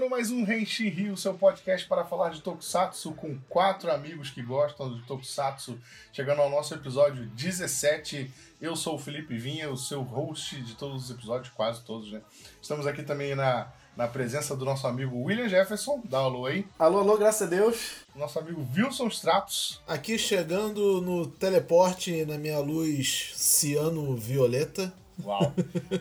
Começando mais um Renshin Rio, seu podcast para falar de Tokusatsu com quatro amigos que gostam de Tokusatsu. Chegando ao nosso episódio 17. Eu sou o Felipe Vinha, o seu host de todos os episódios, quase todos, né? Estamos aqui também na, na presença do nosso amigo William Jefferson. Dá um alô aí. Alô, alô, graças a Deus. Nosso amigo Wilson Stratos. Aqui chegando no teleporte na minha luz ciano-violeta. Uau.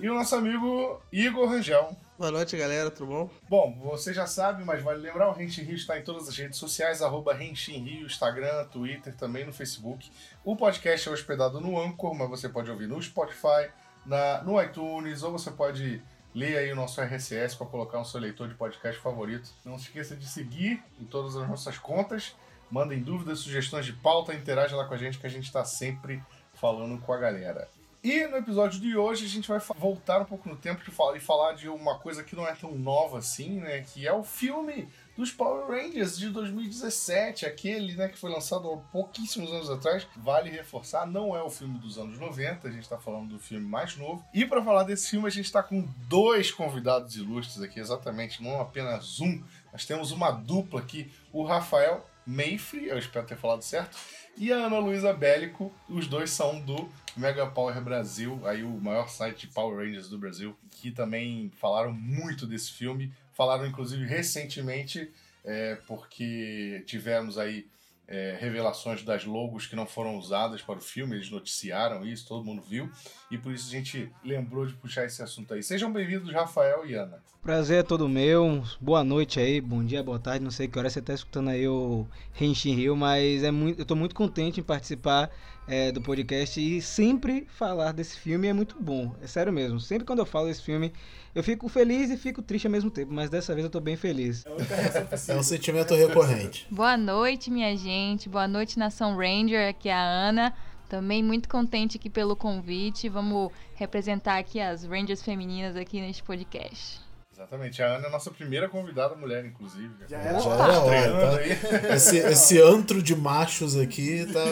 e o nosso amigo Igor Rangel. Boa noite, galera, tudo bom? Bom, você já sabe, mas vale lembrar, o Renshin Rio está em todas as redes sociais, arroba Renshin Rio, Instagram, Twitter, também no Facebook. O podcast é hospedado no Anchor, mas você pode ouvir no Spotify, na, no iTunes, ou você pode ler aí o nosso RSS para colocar no seu leitor de podcast favorito. Não se esqueça de seguir em todas as nossas contas, mandem dúvidas, sugestões de pauta, interaja lá com a gente que a gente está sempre falando com a galera. E no episódio de hoje a gente vai voltar um pouco no tempo e falar de uma coisa que não é tão nova assim, né? Que é o filme dos Power Rangers de 2017, aquele né, que foi lançado há pouquíssimos anos atrás. Vale reforçar, não é o filme dos anos 90, a gente está falando do filme mais novo. E para falar desse filme, a gente está com dois convidados ilustres aqui, exatamente, não apenas um. Nós temos uma dupla aqui, o Rafael Mayfree, eu espero ter falado certo, e a Ana Luísa Bélico, os dois são do Mega Power Brasil, aí o maior site de Power Rangers do Brasil, que também falaram muito desse filme, falaram inclusive recentemente, é, porque tivemos aí é, revelações das logos que não foram usadas para o filme, eles noticiaram isso, todo mundo viu, e por isso a gente lembrou de puxar esse assunto aí. Sejam bem-vindos, Rafael e Ana. Prazer é todo meu, boa noite aí, bom dia, boa tarde, não sei que hora você está escutando aí o Henshin Rio, mas é muito, eu estou muito contente em participar é, do podcast e sempre falar desse filme é muito bom, é sério mesmo, sempre quando eu falo desse filme eu fico feliz e fico triste ao mesmo tempo, mas dessa vez eu tô bem feliz. É um sentimento recorrente. Boa noite, minha gente. Boa noite, Nação Ranger. Aqui é a Ana. Também muito contente aqui pelo convite. Vamos representar aqui as Rangers femininas aqui neste podcast. Exatamente. A Ana é a nossa primeira convidada mulher, inclusive. Já era, Já era hora, tá? esse, esse antro de machos aqui tá...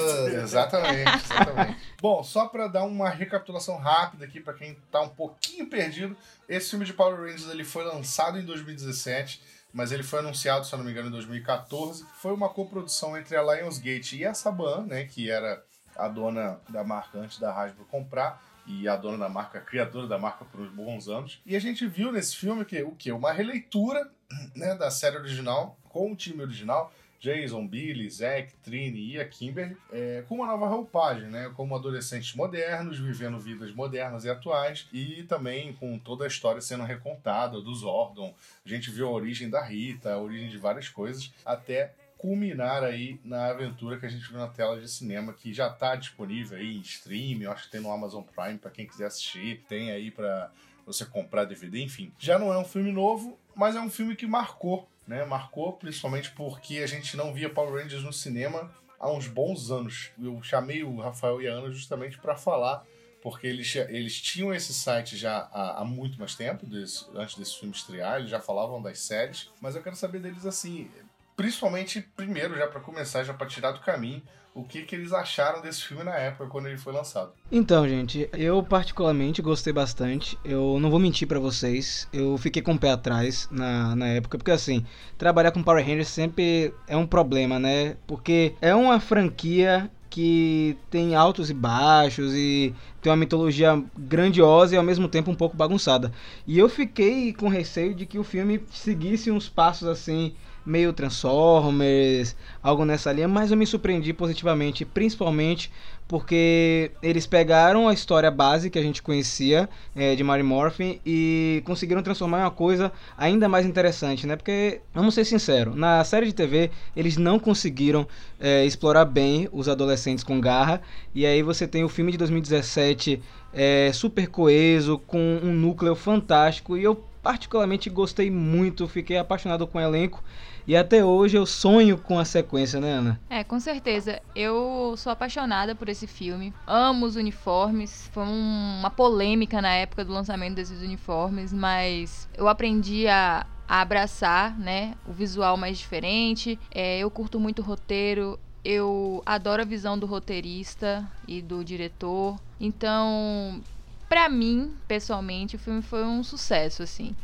Exatamente, exatamente. Bom, só para dar uma recapitulação rápida aqui para quem tá um pouquinho perdido, esse filme de Power Rangers ele foi lançado em 2017, mas ele foi anunciado, se eu não me engano, em 2014. Foi uma coprodução entre a Lionsgate e a Saban, né, que era a dona da marca antes da Hasbro comprar e a dona da marca, a criadora da marca por uns bons anos. E a gente viu nesse filme que o que uma releitura, né, da série original com o time original, Jason, Billy, Zack, Trini e a Kimberly, é, com uma nova roupagem, né? Como adolescentes modernos, vivendo vidas modernas e atuais, e também com toda a história sendo recontada do Zordon. A gente viu a origem da Rita, a origem de várias coisas, até culminar aí na aventura que a gente viu na tela de cinema, que já está disponível aí em stream, eu acho que tem no Amazon Prime para quem quiser assistir, tem aí para você comprar DVD, enfim. Já não é um filme novo, mas é um filme que marcou, né? Marcou principalmente porque a gente não via Power Rangers no cinema há uns bons anos. Eu chamei o Rafael e a Ana justamente para falar porque eles, eles tinham esse site já há, há muito mais tempo, desse, antes desse filme estrear, eles já falavam das séries, mas eu quero saber deles assim, principalmente primeiro, já para começar, já para tirar do caminho, o que, que eles acharam desse filme na época, quando ele foi lançado. Então, gente, eu particularmente gostei bastante. Eu não vou mentir para vocês, eu fiquei com o pé atrás na, na época, porque assim, trabalhar com Power Rangers sempre é um problema, né? Porque é uma franquia que tem altos e baixos e tem uma mitologia grandiosa e ao mesmo tempo um pouco bagunçada. E eu fiquei com receio de que o filme seguisse uns passos assim meio Transformers, algo nessa linha, mas eu me surpreendi positivamente, principalmente porque eles pegaram a história base que a gente conhecia é, de Mary Morphin e conseguiram transformar em uma coisa ainda mais interessante, né? Porque, vamos ser sinceros, na série de TV eles não conseguiram é, explorar bem os adolescentes com garra, e aí você tem o filme de 2017 é, super coeso, com um núcleo fantástico, e eu particularmente gostei muito, fiquei apaixonado com o elenco. E até hoje eu sonho com a sequência, né, Ana? É, com certeza. Eu sou apaixonada por esse filme. Amo os uniformes. Foi um, uma polêmica na época do lançamento desses uniformes, mas eu aprendi a, a abraçar, né, o visual mais diferente. É, eu curto muito o roteiro. Eu adoro a visão do roteirista e do diretor. Então, para mim, pessoalmente, o filme foi um sucesso, assim.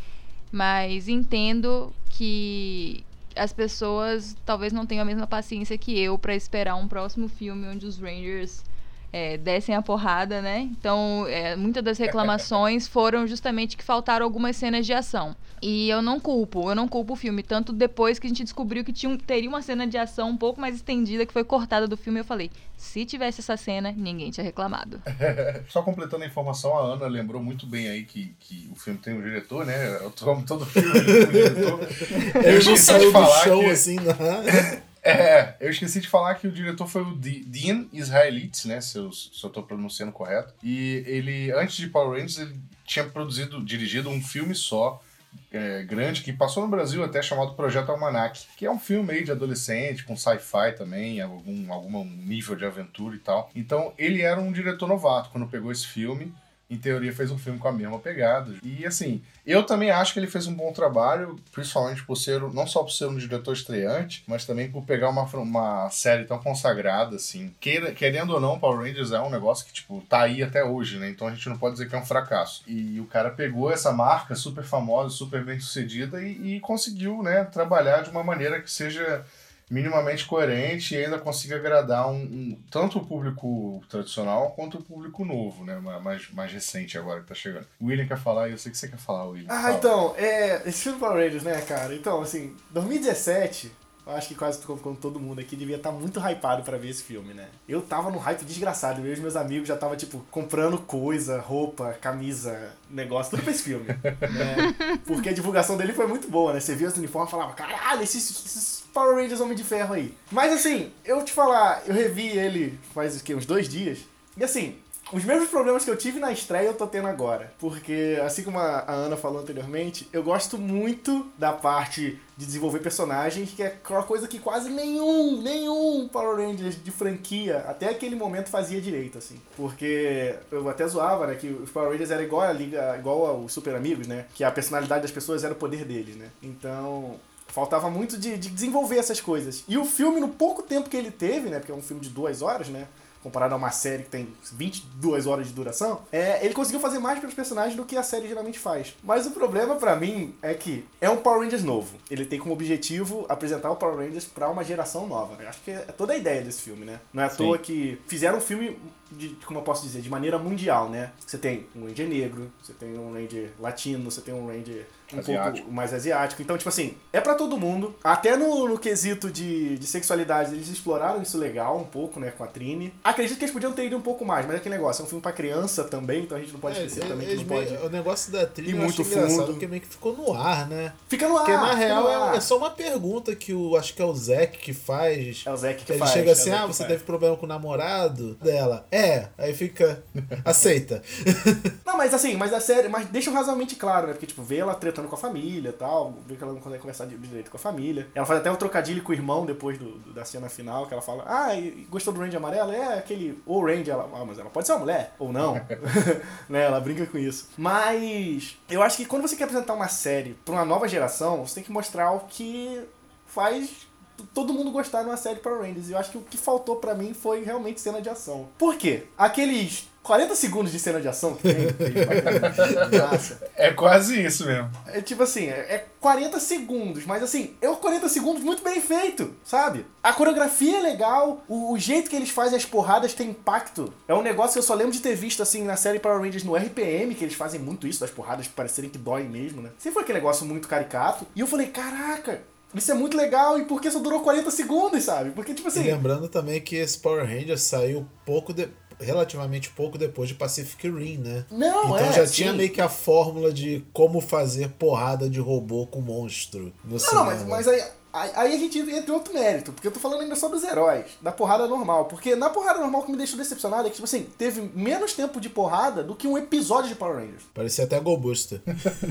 mas entendo que as pessoas talvez não tenham a mesma paciência que eu para esperar um próximo filme onde os Rangers é, dessem a porrada, né? Então, é, muitas das reclamações foram justamente que faltaram algumas cenas de ação. E eu não culpo, eu não culpo o filme. Tanto depois que a gente descobriu que tinha, teria uma cena de ação um pouco mais estendida, que foi cortada do filme, eu falei, se tivesse essa cena, ninguém tinha reclamado. Só completando a informação, a Ana lembrou muito bem aí que, que o filme tem um diretor, né? Como todo filme tem um diretor. Eu esqueci de falar chão, que... assim, né? É, eu esqueci de falar que o diretor foi o Dean Israelites, né? Se eu, se eu tô pronunciando correto. E ele, antes de Power Rangers, ele tinha produzido, dirigido um filme só, é, grande que passou no Brasil até chamado Projeto Almanac, que é um filme meio de adolescente, com sci-fi também, algum, algum nível de aventura e tal. Então ele era um diretor novato quando pegou esse filme em teoria, fez um filme com a mesma pegada. E assim, eu também acho que ele fez um bom trabalho, principalmente por ser, não só por ser um diretor estreante, mas também por pegar uma, uma série tão consagrada, assim. Querendo ou não, Power Rangers é um negócio que, tipo, tá aí até hoje, né? Então a gente não pode dizer que é um fracasso. E o cara pegou essa marca super famosa, super bem sucedida e, e conseguiu, né, trabalhar de uma maneira que seja minimamente coerente e ainda consiga agradar um, um, tanto o público tradicional quanto o público novo, né? Mais, mais recente agora que tá chegando. O William quer falar e eu sei que você quer falar, William. Ah, Fala. então, é, esse filme Power Rangers, né, cara? Então, assim, 2017 eu acho que quase como todo mundo aqui devia estar tá muito hypado para ver esse filme, né? Eu tava no hype desgraçado, eu e meus amigos já tava, tipo, comprando coisa, roupa, camisa, negócio, tudo pra esse filme. né? Porque a divulgação dele foi muito boa, né? Você via os uniformes e falava, caralho, esses, esses, Power Rangers Homem de Ferro aí. Mas assim, eu te falar, eu revi ele faz o quê? Uns dois dias. E assim, os mesmos problemas que eu tive na estreia eu tô tendo agora. Porque, assim como a Ana falou anteriormente, eu gosto muito da parte de desenvolver personagens, que é uma coisa que quase nenhum, nenhum Power Rangers de franquia até aquele momento fazia direito, assim. Porque eu até zoava, né, que os Power Rangers era igual a liga, igual aos Super Amigos, né? Que a personalidade das pessoas era o poder deles, né? Então, faltava muito de, de desenvolver essas coisas. E o filme, no pouco tempo que ele teve, né? Porque é um filme de duas horas, né? Comparado a uma série que tem 22 horas de duração, é, ele conseguiu fazer mais pelos personagens do que a série geralmente faz. Mas o problema para mim é que é um Power Rangers novo. Ele tem como objetivo apresentar o Power Rangers para uma geração nova. Eu acho que é toda a ideia desse filme, né? Não é à Sim. toa que fizeram um filme de, como eu posso dizer, de maneira mundial, né? Você tem um Ranger negro, você tem um Ranger latino, você tem um Ranger um asiático. pouco mais asiático. Então, tipo assim, é para todo mundo. Até no, no quesito de, de sexualidade, eles exploraram isso legal um pouco, né, com a Trini. Acredito que eles podiam ter ido um pouco mais, mas é aquele negócio, é um filme pra criança também, então a gente não pode é, esquecer também que não pode. O negócio da Trini e muito fundo. porque meio que ficou no ar, né? Fica no ar. Porque na real é, é, só uma pergunta que o acho que é o Zack que faz. É o Zack que ele faz. Ele chega assim: é "Ah, você teve problema com o namorado dela?" É, aí fica aceita. não, mas assim, mas a série, mas deixa razoavelmente claro, né? Porque tipo, vê ela tretando com a família, tal, vê que ela não consegue conversar direito com a família. Ela faz até um trocadilho com o irmão depois do, do da cena final, que ela fala: Ah, gostou do Ranger amarelo? É aquele. Ou Ranger, ela, ah, mas ela pode ser uma mulher, ou não. né? Ela brinca com isso. Mas eu acho que quando você quer apresentar uma série pra uma nova geração, você tem que mostrar o que faz todo mundo gostar numa série Power Rangers. E eu acho que o que faltou para mim foi realmente cena de ação. Por quê? Aqueles 40 segundos de cena de ação que tem. é quase isso mesmo. É tipo assim, é 40 segundos, mas assim, é 40 segundos muito bem feito, sabe? A coreografia é legal, o, o, jeito que eles fazem as porradas tem impacto. É um negócio que eu só lembro de ter visto assim na série Power Rangers no RPM, que eles fazem muito isso, das porradas parecerem que doem mesmo, né? Sempre foi aquele negócio muito caricato. E eu falei, caraca, isso é muito legal e por que só durou 40 segundos, sabe? Porque, tipo assim. E lembrando também que esse Power Rangers saiu pouco de, relativamente pouco depois de Pacific Rim, né? Não, então é, já sim. tinha meio que a fórmula de como fazer porrada de robô com monstro no não, cinema. Não, mas, mas aí Aí a gente entra em outro mérito, porque eu tô falando ainda só dos heróis, da porrada normal. Porque na porrada normal o que me deixou decepcionado é que, tipo assim, teve menos tempo de porrada do que um episódio de Power Rangers. Parecia até Gobusta.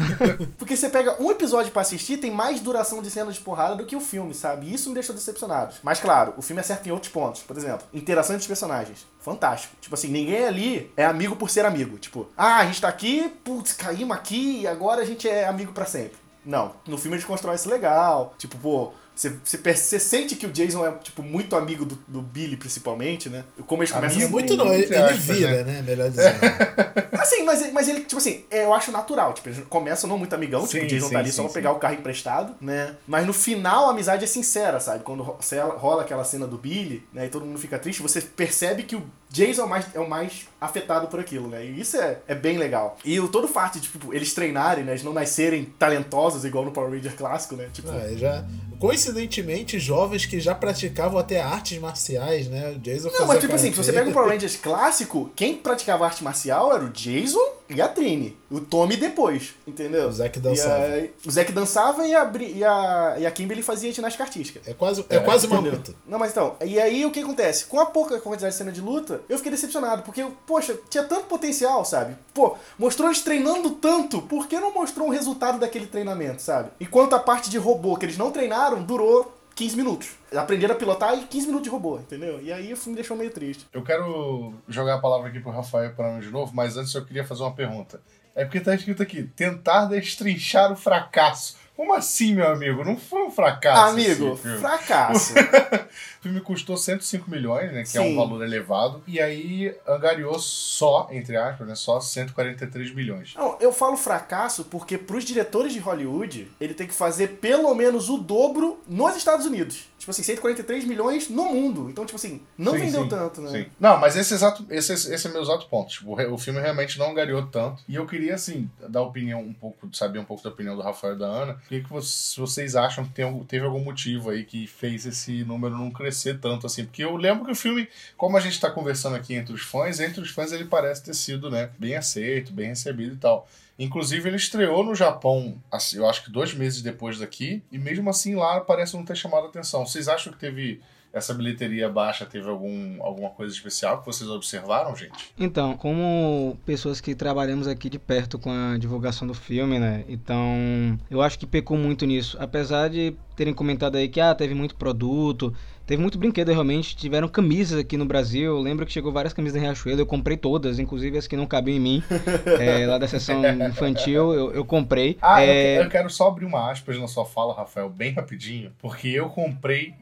porque você pega um episódio para assistir, tem mais duração de cena de porrada do que o filme, sabe? E isso me deixou decepcionado. Mas claro, o filme acerta em outros pontos. Por exemplo, interação entre os personagens. Fantástico. Tipo assim, ninguém ali é amigo por ser amigo. Tipo, ah, a gente tá aqui, putz, caímos aqui e agora a gente é amigo para sempre. Não, no filme eles constroem isso legal. Tipo, pô, Você, sente que o Jason é, tipo, muito amigo do, do Billy, principalmente, né? Como eles começam Amigo? Muito não, ele, ele vira, né? Melhor dizendo. Assim, mas, mas ele, tipo assim, é, eu acho natural. Tipo, eles começam não muito amigão, tipo, Sim, o Jason sim, tá ali sim, só pra pegar o carro emprestado, né? Mas no final a amizade é sincera, sabe? Quando rola aquela cena do Billy, né? E todo mundo fica triste, você percebe que o Jason é o mais, é o mais afetado por aquilo, né? E isso é, é bem legal. E o todo o fato de, tipo, eles treinarem, né? Eles não nascerem talentosos igual no Power Ranger clássico, né? Tipo, e já, coincidentemente, jovens que já praticavam até artes marciais, né? O Jason Não, mas tipo assim, se você pega o Power Rangers clássico, quem praticava arte marcial era o Jason e a Trini. O Tommy depois, entendeu? O Zack dançava. E a- o Zack dançava e a, Bri- e a, e a Kimberly fazia ginástica artística. É quase, é quase uma luta. Não, mas então, e aí o que acontece? Com a pouca quantidade de cena de luta, eu fiquei decepcionado, porque, poxa, tinha tanto potencial, sabe? Pô, mostrou eles treinando tanto, por que não mostrou um resultado daquele treinamento, sabe? Enquanto a parte de robô que eles não treinaram durou 15 minutos. Aprenderam a pilotar e 15 minutos de robô, entendeu? E aí o filme me deixou meio triste. Eu quero jogar a palavra aqui pro Rafael para de novo, mas antes eu queria fazer uma pergunta. É porque tá escrito aqui, tentar destrinchar o fracasso. Como assim, meu amigo? Não foi um fracasso. Amigo, filme. fracasso. O filme custou 105 milhões, né? Que é um Sim. valor elevado. E aí angariou só, entre aspas, né? Só 143 milhões. Não, eu falo fracasso porque pros diretores de Hollywood, ele tem que fazer pelo menos o dobro nos Estados Unidos. Tipo assim, 143 milhões no mundo. Então, tipo assim, não Sim, vendeu sim, tanto, né? Sim. Não, mas esse, exato, esse, esse é meu exato ponto. Tipo, o filme realmente não angariou tanto. E eu queria, assim, dar opinião um pouco, saber um pouco da opinião do Rafael e da Ana. O que, que vocês, acham que tem, teve algum motivo aí que fez esse número não crescer tanto, assim? Porque eu lembro que o filme, como a gente tá conversando aqui entre os fãs, entre os fãs ele parece ter sido, né, bem aceito, bem recebido e tal. Inclusive, ele estreou no Japão, assim, eu acho que dois meses depois daqui, e mesmo assim lá parece não ter chamado a atenção. Vocês acham que teve essa bilheteria baixa, teve algum, alguma coisa especial que vocês observaram, gente? Então, como pessoas que trabalhamos aqui de perto com a divulgação do filme, né? Então, eu acho que pecou muito nisso. Apesar de terem comentado aí que ah, teve muito produto, teve muito brinquedo realmente, tiveram camisas aqui no Brasil. Eu lembro que chegou várias camisas da Riachuelo, eu comprei todas, inclusive as que não cabiam em mim, é, lá da seção infantil, eu, eu comprei. Ah, É, eu, eu quero só abrir uma aspas na sua fala, Rafael, bem rapidinho, porque eu comprei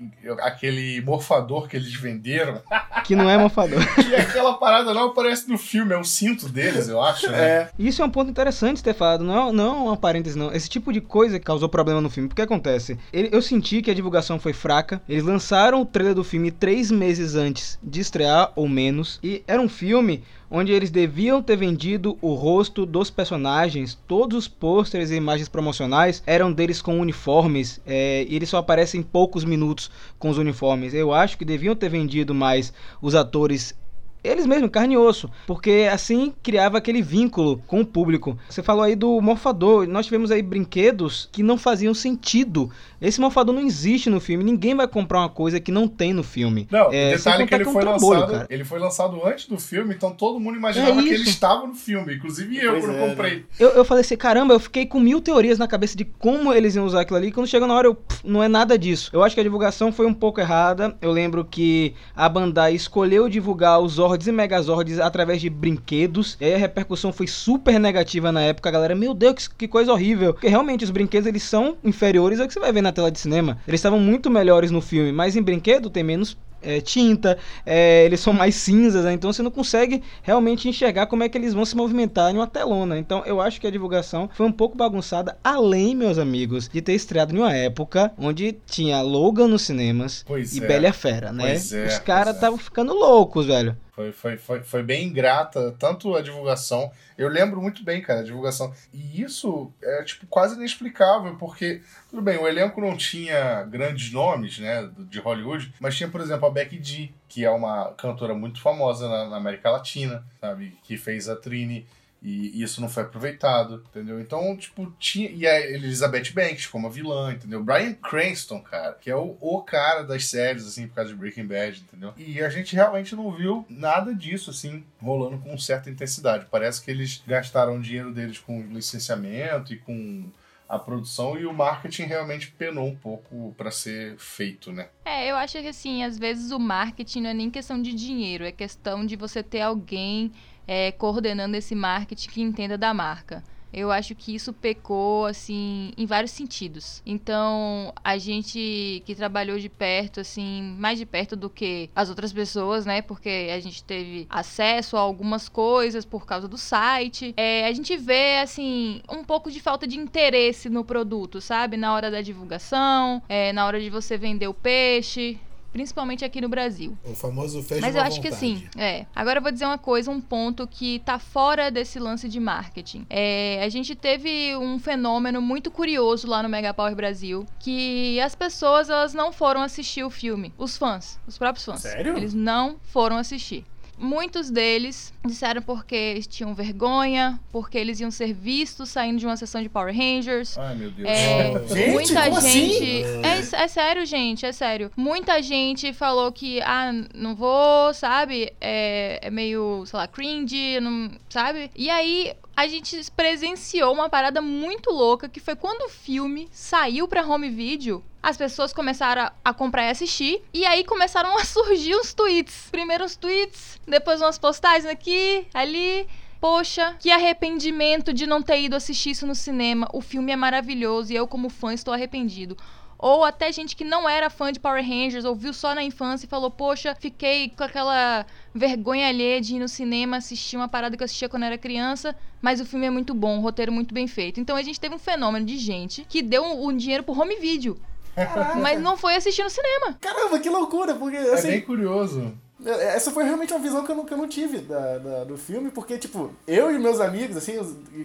aquele morfador que eles venderam, que não é mofador. e aquela parada não aparece no filme, é o cinto deles, eu acho, né? É, Isso é um ponto interessante ter falado, não é, não é uma parêntese não. Esse tipo de coisa que causou problema no filme. Porque acontece? Eu senti que a divulgação foi fraca. Eles lançaram o trailer do filme três meses antes de estrear, ou menos. E era um filme onde eles deviam ter vendido o rosto dos personagens. Todos os pôsteres e imagens promocionais eram deles com uniformes. é, e eles só aparecem poucos minutos com os uniformes. Eu acho que deviam ter vendido mais os atores eles mesmos, carne e osso, porque assim criava aquele vínculo com o público. Você falou aí do morfador, nós tivemos aí brinquedos que não faziam sentido. Esse morfador não existe no filme, ninguém vai comprar uma coisa que não tem no filme. Não, É, detalhe que contar ele é um foi trambolho, lançado. cara. ele foi lançado antes do filme, então todo mundo imaginava É que ele estava no filme, inclusive eu Pois quando é, comprei. Eu, eu falei assim, caramba, eu fiquei com mil teorias na cabeça de como eles iam usar aquilo ali. e Quando chegou na hora, eu, pff, não é nada disso. Eu acho que a divulgação foi um pouco errada. Eu lembro que a Bandai escolheu divulgar os Zords e Megazords através de brinquedos. E aí a repercussão foi super negativa na época. A galera, meu Deus, que, que coisa horrível. Porque realmente os brinquedos eles são inferiores ao que você vai ver na tela de cinema. Eles estavam muito melhores no filme, mas em brinquedo tem menos é, tinta, é, eles são mais cinzas, né? então você não consegue realmente enxergar como é que eles vão se movimentar em uma telona. Então eu acho que a divulgação foi um pouco bagunçada, além, meus amigos, de ter estreado em uma época onde tinha Logan nos cinemas Pois e é. Bela Fera, né? Pois é, Os caras é. estavam ficando loucos, velho. Foi, foi, foi, foi bem ingrata, tanto a divulgação. Eu lembro muito bem, cara, a divulgação. E isso é, tipo, quase inexplicável, porque, tudo bem, o elenco não tinha grandes nomes, né, de Hollywood, mas tinha, por exemplo, a Becky G, que é uma cantora muito famosa na, na América Latina, sabe, que fez a Trini. E isso não foi aproveitado, entendeu? Então, tipo, tinha. E a Elizabeth Banks como a vilã, entendeu? Brian Cranston, cara, que é o, o cara das séries, assim, por causa de Breaking Bad, entendeu? E a gente realmente não viu nada disso, assim, rolando com certa intensidade. Parece que eles gastaram o dinheiro deles com licenciamento e com a produção e o marketing realmente penou um pouco pra ser feito, né? É, eu acho que assim, às vezes o marketing não é nem questão de dinheiro, é questão de você ter alguém é, coordenando esse marketing que entenda da marca. Eu acho que isso pecou, assim, em vários sentidos. Então, a gente que trabalhou de perto, assim, mais de perto do que as outras pessoas, né? Porque a gente teve acesso a algumas coisas por causa do site. É, a gente vê, assim, um pouco de falta de interesse no produto, sabe? Na hora da divulgação, é, na hora de você vender o peixe principalmente aqui no Brasil. O famoso fecha Mas eu acho vontade. que assim, é. Agora eu vou dizer uma coisa, um ponto que tá fora desse lance de marketing. É, a gente teve um fenômeno muito curioso lá no Mega Power Brasil, que as pessoas elas não foram assistir o filme, os fãs, os próprios fãs. Sério? Eles não foram assistir. Muitos deles disseram porque eles tinham vergonha, porque eles iam ser vistos saindo de uma sessão de Power Rangers. Ai, meu Deus. É, Gente, muita como assim? gente. É, é sério, gente, é sério. Muita gente falou que, ah, não vou, sabe? É, é meio, sei lá, cringe, não, sabe? E aí. A gente presenciou uma parada muito louca que foi quando o filme saiu pra home video. As pessoas começaram a, a comprar e assistir. E aí começaram a surgir os tweets. Primeiro os tweets, depois umas postagens aqui, ali. Poxa, que arrependimento de não ter ido assistir isso no cinema. O filme é maravilhoso e eu, como fã, estou arrependido. Ou até gente que não era fã de Power Rangers, ouviu só na infância e falou: Poxa, fiquei com aquela vergonha alheia de ir no cinema assistir uma parada que eu assistia quando era criança, mas o filme é muito bom, o roteiro muito bem feito. Então a gente teve um fenômeno de gente que deu o um, dinheiro pro home video. Mas não foi assistir no cinema. Caramba, que loucura, porque É assim. bem curioso. Essa foi realmente uma visão que eu não, que eu não tive da, da- do filme, porque, tipo, eu e meus amigos, assim,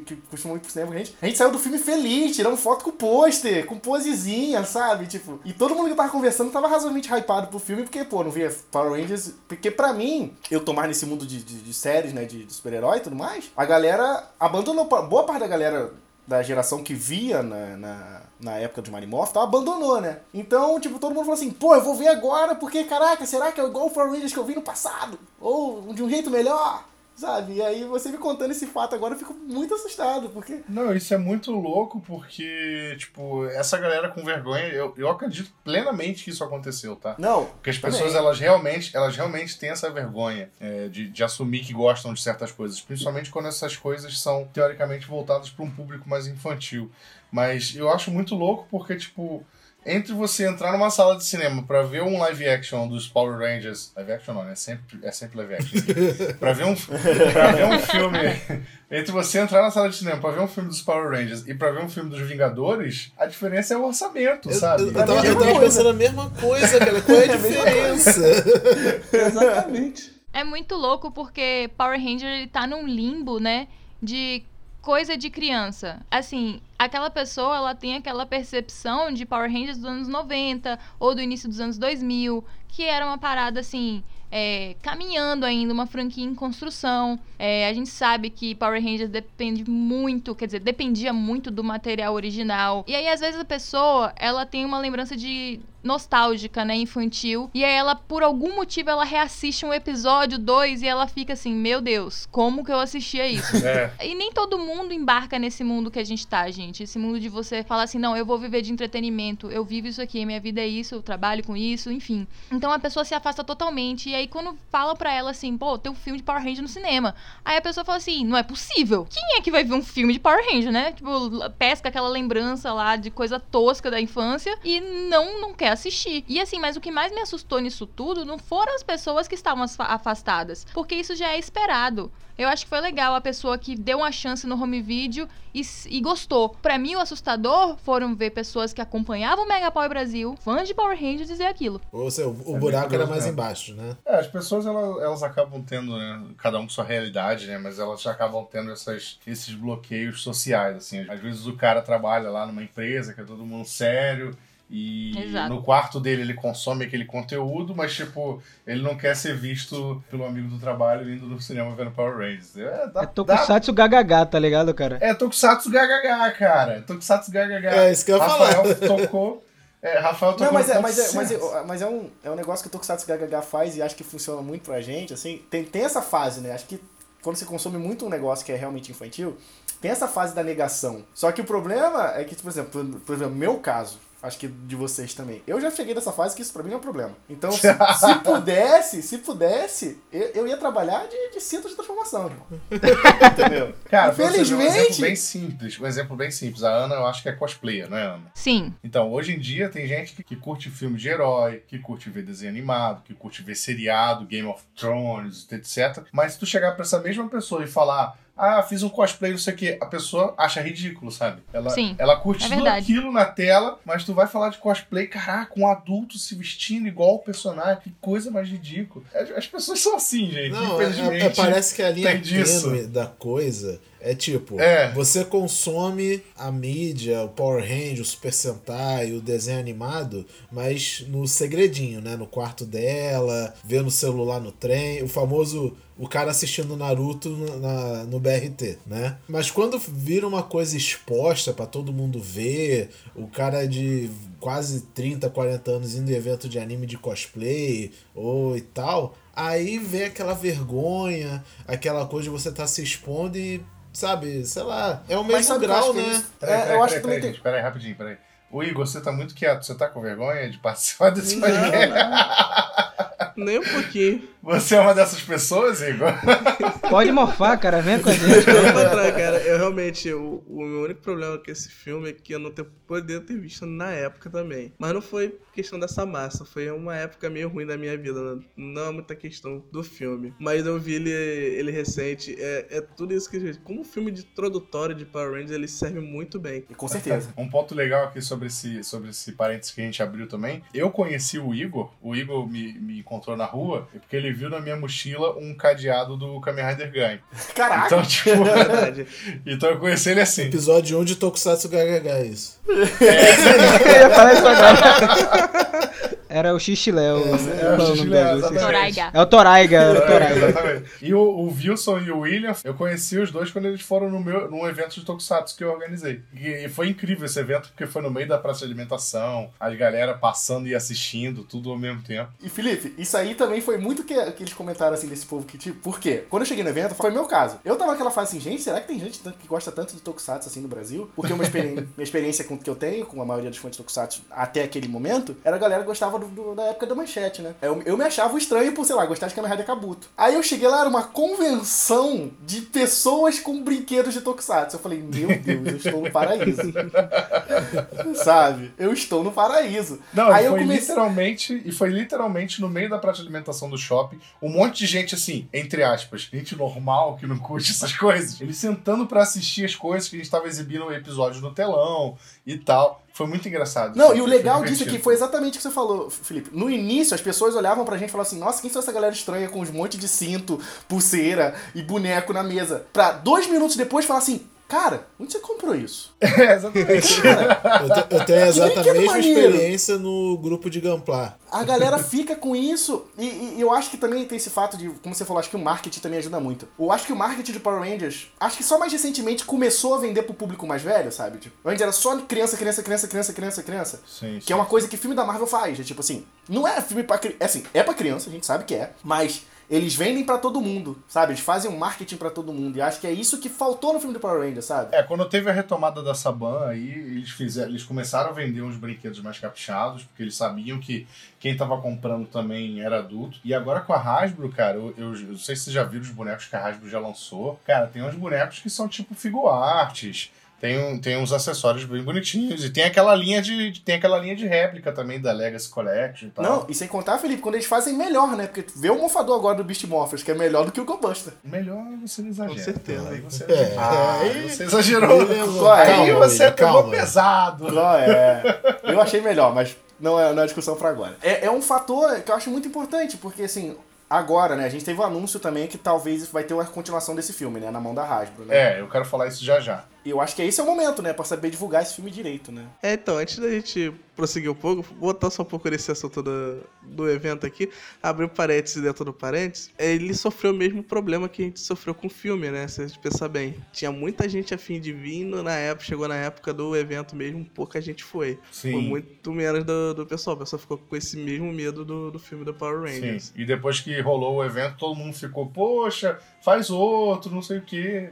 que costumam ir pro cinema com a gente, a gente saiu do filme feliz, tirando foto com pôster, com posezinha, sabe? Tipo, e todo mundo que tava conversando tava razoavelmente hypado pro filme, porque, pô, não via Power Rangers. Porque pra mim, eu tô mais nesse mundo de, de, de séries, né, de, de super-herói e tudo mais, a galera abandonou, boa parte da galera da geração que via na, na, na época de Mighty Morphin, abandonou, né? Então, tipo, todo mundo falou assim, pô, eu vou ver agora, porque, caraca, será que é igual o Power Rangers que eu vi no passado? Ou de um jeito melhor? Sabe? E aí você me contando esse fato agora, eu fico muito assustado, porque... Não, isso é muito louco porque, tipo, essa galera com vergonha, eu, eu acredito plenamente que isso aconteceu, tá? Não, Porque as também. pessoas, elas realmente, elas realmente têm essa vergonha é, de, de assumir que gostam de certas coisas, principalmente quando essas coisas são, teoricamente, voltadas para um público mais infantil. Mas eu acho muito louco porque, tipo, entre você entrar numa sala de cinema pra ver um live action dos Power Rangers. Live action não, né? É sempre, é sempre live action. pra, ver um, pra ver um filme. Entre você entrar na sala de cinema pra ver um filme dos Power Rangers e pra ver um filme dos Vingadores, a diferença é o orçamento, Eu, sabe? eu, eu tava, eu tava pensando a mesma coisa, cara. Qual é a diferença? Exatamente. É muito louco porque Power Ranger ele tá num limbo, né? De coisa de criança. Assim, aquela pessoa ela tem aquela percepção de Power Rangers dos anos 90 ou do início dos anos 2000, que era uma parada assim. é, caminhando ainda, uma franquia em construção. É, a gente sabe que Power Rangers depende muito, quer dizer, dependia muito do material original. E aí, às vezes, a pessoa, ela tem uma lembrança de nostálgica, né, infantil. E aí ela, por algum motivo, ela reassiste um episódio, dois, e ela fica assim, meu Deus, como que eu assistia isso? É. E nem todo mundo embarca nesse mundo que a gente tá, gente. Esse mundo de você falar assim, não, eu vou viver de entretenimento, eu vivo isso aqui, minha vida é isso, eu trabalho com isso, enfim. Então a pessoa se afasta totalmente. E aí quando fala pra ela assim, pô, tem um filme de Power Ranger no cinema. Aí a pessoa fala assim, não é possível. Quem é que vai ver um filme de Power Ranger, né? Tipo, pesca aquela lembrança lá de coisa tosca da infância e não, não quer assistir. E assim, mas o que mais me assustou nisso tudo não foram as pessoas que estavam afa- afastadas, porque isso já é esperado. Eu acho que foi legal a pessoa que deu uma chance no home video e, e gostou. Pra mim, o assustador foram ver pessoas que acompanhavam o Mega Power Brasil, fãs de Power Rangers, dizer aquilo. Ou seja, o, o É buraco era mais mesmo. embaixo, né? É, as pessoas elas, elas acabam tendo, né, cada um com sua realidade, né, mas elas acabam tendo essas, esses bloqueios sociais, assim. Às vezes o cara trabalha lá numa empresa que é todo mundo sério e Exato. no quarto dele ele consome aquele conteúdo, mas tipo, ele não quer ser visto pelo amigo do trabalho indo no cinema vendo Power Rangers. É, dá, É Tokusatsu GHH, tá ligado, cara? dá- é Tokusatsu GHH, cara. Tokusatsu GHH. É isso que eu ia Rafael falar. tocou... É, Rafael tocou Não, mas é, mas, é, mas, é, mas é, um, é um negócio que o Tokusatsu GHH faz e acho que funciona muito pra gente, assim, tem, tem essa fase, né? Acho que quando você consome muito um negócio que é realmente infantil, tem essa fase da negação. Só que o problema é que, por exemplo, por, por exemplo, no meu caso, Acho que de vocês também. Eu já cheguei dessa fase que isso pra mim não é um problema. Então, se, se pudesse, se pudesse, eu, eu ia trabalhar de, de cinto de transformação, irmão. Entendeu? Cara, ver um Infelizmente- exemplo bem simples. Um exemplo bem simples. A Ana, eu acho que é cosplayer, não é, Ana? Sim. Então, hoje em dia, tem gente que, que curte filme de herói, que curte ver desenho animado, que curte ver seriado, Game of Thrones, etc. Mas se tu chegar pra essa mesma pessoa e falar, ah, fiz um cosplay, não sei o quê, a pessoa acha ridículo, sabe? Ela, Sim, ela curte é tudo aquilo na tela, mas tu vai falar de cosplay, caraca, um adulto se vestindo igual o personagem, que coisa mais ridícula. As, as pessoas são assim, gente. Não, é- Infelizmente. é- parece que a linha tem disso. da coisa é tipo, É. você consome a mídia, o Power Ranger, o Super Sentai, o desenho animado, mas no segredinho, né? No quarto dela, vendo o celular no trem, o famoso o cara assistindo Naruto no- na, no BRT, né? Mas quando vira uma coisa exposta pra todo mundo ver, o cara de quase 30, 40 anos indo em evento de anime de cosplay ou e tal, aí vem aquela vergonha, aquela coisa de você estar se expondo e, sabe, sei lá, é o mesmo grau, né? Peraí, É, eu acho que também peraí, tem. gente, peraí, rapidinho, peraí. O Igor, você tá muito quieto. Você tá com vergonha de participar desse Não, podcast? Nem um pouquinho. Você é uma dessas pessoas, Igor? Pode morfar, cara. Vem com a gente. Pelo contrário, cara, eu realmente, o, o meu único problema com esse filme é que eu não ter, poderia ter visto na época também. Mas não foi questão dessa massa, foi uma época meio ruim da minha vida, não, não é muita questão do filme. Mas eu vi ele, ele recente, é, é tudo isso que... Como filme de introdutório de Power Rangers, ele serve muito bem. Com certeza. Um ponto legal aqui sobre esse, sobre esse parênteses que a gente abriu também. Eu conheci o Igor, o Igor me, me encontrou na rua, porque ele viu na minha mochila um cadeado do Kamen Rider Gun. Caraca! Então, tipo, Verdade. então eu conheci ele assim. Episódio 1 de Tokusatsu GHH, isso. Eu ia falar isso agora. Era o Xixiléu. É, o Qual o nome Xixiléu, exatamente. É o Toraiga. É o É, Toraiga. exatamente. E o, o Wilson e o William, eu conheci os dois quando eles foram no meu, num evento de Tokusatsu que eu organizei. E, e foi incrível esse evento, porque foi no meio da praça de alimentação, as galera passando e assistindo, tudo ao mesmo tempo. E Felipe, isso aí também foi muito que, que eles comentaram assim desse povo que, tipo, por quê? Quando eu cheguei no evento, foi meu caso. Eu tava naquela fase assim, gente, será que tem gente que gosta tanto de Tokusatsu assim no Brasil? Porque uma experi- minha experiência com, que eu tenho com a maioria dos fãs de Tokusatsu até aquele momento, era a galera que gostava do- do- da época da manchete, né? Eu, eu me achava estranho por, sei lá, gostar de Kamen Rider Kabuto. Aí eu cheguei lá, era uma convenção de pessoas com brinquedos de Tokusatsu. Eu falei, meu Deus, eu estou no paraíso. Sabe? Eu estou no paraíso. Não, Aí e eu foi comecei. literalmente, e foi literalmente no meio da praça de alimentação do shopping, um monte de gente assim, entre aspas, gente normal que não curte essas coisas, eles sentando pra assistir as coisas que a gente tava exibindo episódios no telão e tal. Foi muito engraçado. Não, Foi- e o legal disso divertido. aqui foi exatamente o que você falou, Felipe. No início, as pessoas olhavam pra gente e falavam assim: nossa, quem são essa galera estranha com uns monte de cinto, pulseira e boneco na mesa? Pra dois minutos depois falar assim: cara, onde você comprou isso? É, exatamente. Eu, te- eu tenho exatamente a mesma experiência no grupo de Gamplar. A galera fica com isso. E, e eu acho que também tem esse fato de, como você falou, acho que o marketing também ajuda muito. Eu acho que o marketing de Power Rangers, acho que só mais recentemente começou a vender pro público mais velho, sabe? Tipo, antes era só criança, criança, criança, criança, criança, criança. Sim, Que é uma coisa que filme da Marvel faz. É tipo assim, não é filme pra criança. É assim, é pra criança, a gente sabe que é. Mas eles vendem pra todo mundo, sabe? Eles fazem um marketing pra todo mundo. E acho que é isso que faltou no filme do Power Rangers, sabe? É, quando teve a retomada da Saban, aí eles fizeram, eles começaram a vender uns brinquedos mais caprichados, porque eles sabiam que quem tava comprando também era adulto. E agora com a Hasbro, cara, eu, eu, eu não sei se vocês já viram os bonecos que a Hasbro já lançou. Cara, tem uns bonecos que são tipo figuartes. Tem, um, tem uns acessórios bem bonitinhos. E tem aquela linha de. Tem aquela linha de réplica também da Legacy Collection e tal. Não, e sem contar, Felipe, quando eles fazem melhor, né? Porque vê o mofador agora do Beast Morphers, que é melhor do que o Ghostbuster. Melhor você não exagera. Com certeza. Aí você, É, ah, aí- você exagerou. Beleza, Aí calma, você pegou calma. pesado. Não, é. Eu achei melhor, mas não é, não é discussão pra agora. É, é um fator que eu acho muito importante, porque assim, agora, né, a gente teve o anúncio também que talvez vai ter uma continuação desse filme, né, na mão da Hasbro, né? É, eu quero falar isso já já. E eu acho que esse é o momento, né, pra saber divulgar esse filme direito, né? É, então, antes da gente prosseguir um pouco, vou botar só um pouco nesse assunto do, do evento aqui, abrir um parênteses dentro do parênteses, ele sofreu o mesmo problema que a gente sofreu com o filme, né? Se a gente pensar bem. Tinha muita gente afim de vir na época, chegou na época do evento mesmo, pouca gente foi. Sim. Foi muito menos do, do pessoal. O pessoal ficou com esse mesmo medo do, do filme do Power Rangers. Sim. E depois que rolou o evento, todo mundo ficou, poxa, faz outro, não sei o quê.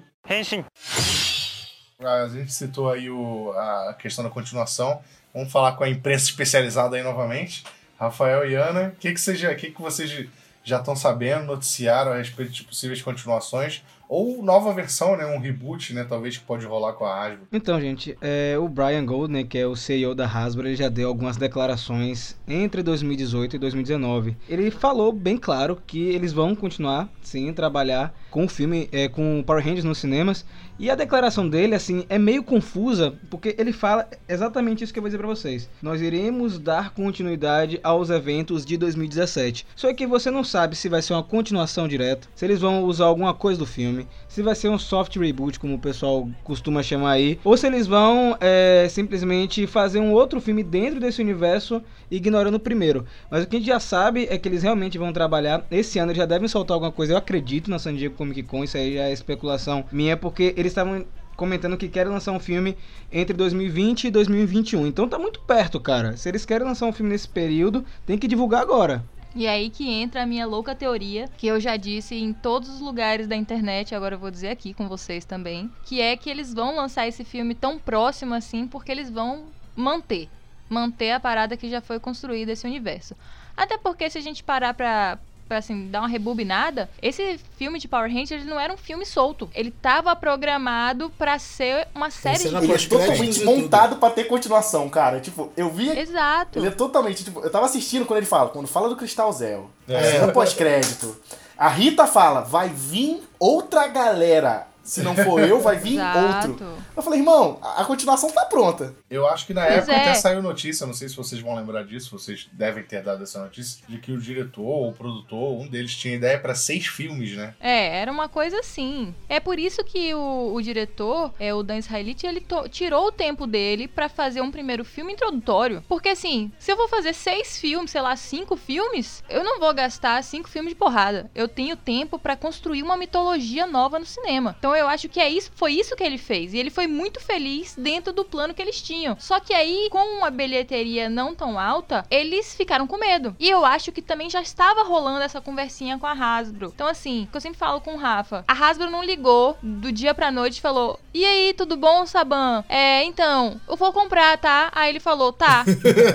A gente citou aí o, a questão da continuação. Vamos falar com a imprensa especializada aí novamente. Rafael e Ana, o que, que, que, que vocês já estão sabendo, noticiaram a respeito de possíveis continuações? Ou nova versão, né? Um reboot, né? Talvez que pode rolar com a Hasbro. Então, gente, é, o Brian Gold, né, que é o CEO da Hasbro, ele já deu algumas declarações entre 2018 e 2019. Ele falou bem claro que eles vão continuar, sim, trabalhar com o filme, é, com Power Rangers nos cinemas. E a declaração dele, assim, é meio confusa, porque ele fala exatamente isso que eu vou dizer pra vocês. Nós iremos dar continuidade aos eventos de 2017. Só que você não sabe se vai ser uma continuação direta, se eles vão usar alguma coisa do filme, se vai ser um soft reboot, como o pessoal costuma chamar aí, ou se eles vão é, simplesmente fazer um outro filme dentro desse universo, ignorando o primeiro. Mas o que a gente já sabe é que eles realmente vão trabalhar. Esse ano eles já devem soltar alguma coisa, eu acredito, na San Diego Comic Con, isso aí já é especulação minha, porque eles estavam comentando que querem lançar um filme entre 2020 e 2021. Então tá muito perto, cara. Se eles querem lançar um filme nesse período, tem que divulgar agora. E é aí que entra a minha louca teoria, que eu já disse em todos os lugares da internet, agora eu vou dizer aqui com vocês também, que é que eles vão lançar esse filme tão próximo assim porque eles vão manter, manter a parada que já foi construída esse universo. Até porque se a gente parar pra, pra assim, dar uma rebobinada, esse filme de Power Rangers não era um filme solto. Ele tava programado para ser uma série de Ele é totalmente montado pra ter continuação, cara. Tipo, eu vi. Exato. Ele é totalmente, tipo, eu tava assistindo quando ele fala, quando fala do Cristal Zero, É. cena pós-crédito. A Rita fala, vai vir outra galera. Se não for eu, vai vir Exato. outro. Eu falei, irmão, a a continuação tá pronta. Eu acho que na Pois época é. até saiu notícia, não sei se vocês vão lembrar disso, vocês devem ter dado essa notícia, de que o diretor ou o produtor, um deles tinha ideia pra seis filmes, né? É, era uma coisa assim. É por isso que o, o diretor, é o Dan Israelite, ele tirou o tempo dele pra fazer um primeiro filme introdutório. Porque assim, se eu vou fazer seis filmes, sei lá, cinco filmes, eu não vou gastar cinco filmes de porrada. Eu tenho tempo pra construir uma mitologia nova no cinema. Então eu acho que é isso, foi isso que ele fez. E ele foi muito feliz dentro do plano que eles tinham. Só que aí, com uma bilheteria não tão alta, eles ficaram com medo. E eu acho que também já estava rolando essa conversinha com a Hasbro. Então, assim, que eu sempre falo com o Rafa, a Hasbro não ligou do dia pra noite e falou: E aí, tudo bom, Saban? É, então, eu vou comprar, tá? Aí ele falou: Tá.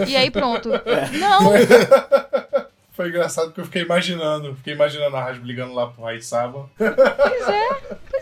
e aí, pronto. Não, Foi engraçado porque eu fiquei imaginando, fiquei imaginando a Hasbro ligando lá pro Rai Saba. Pois é,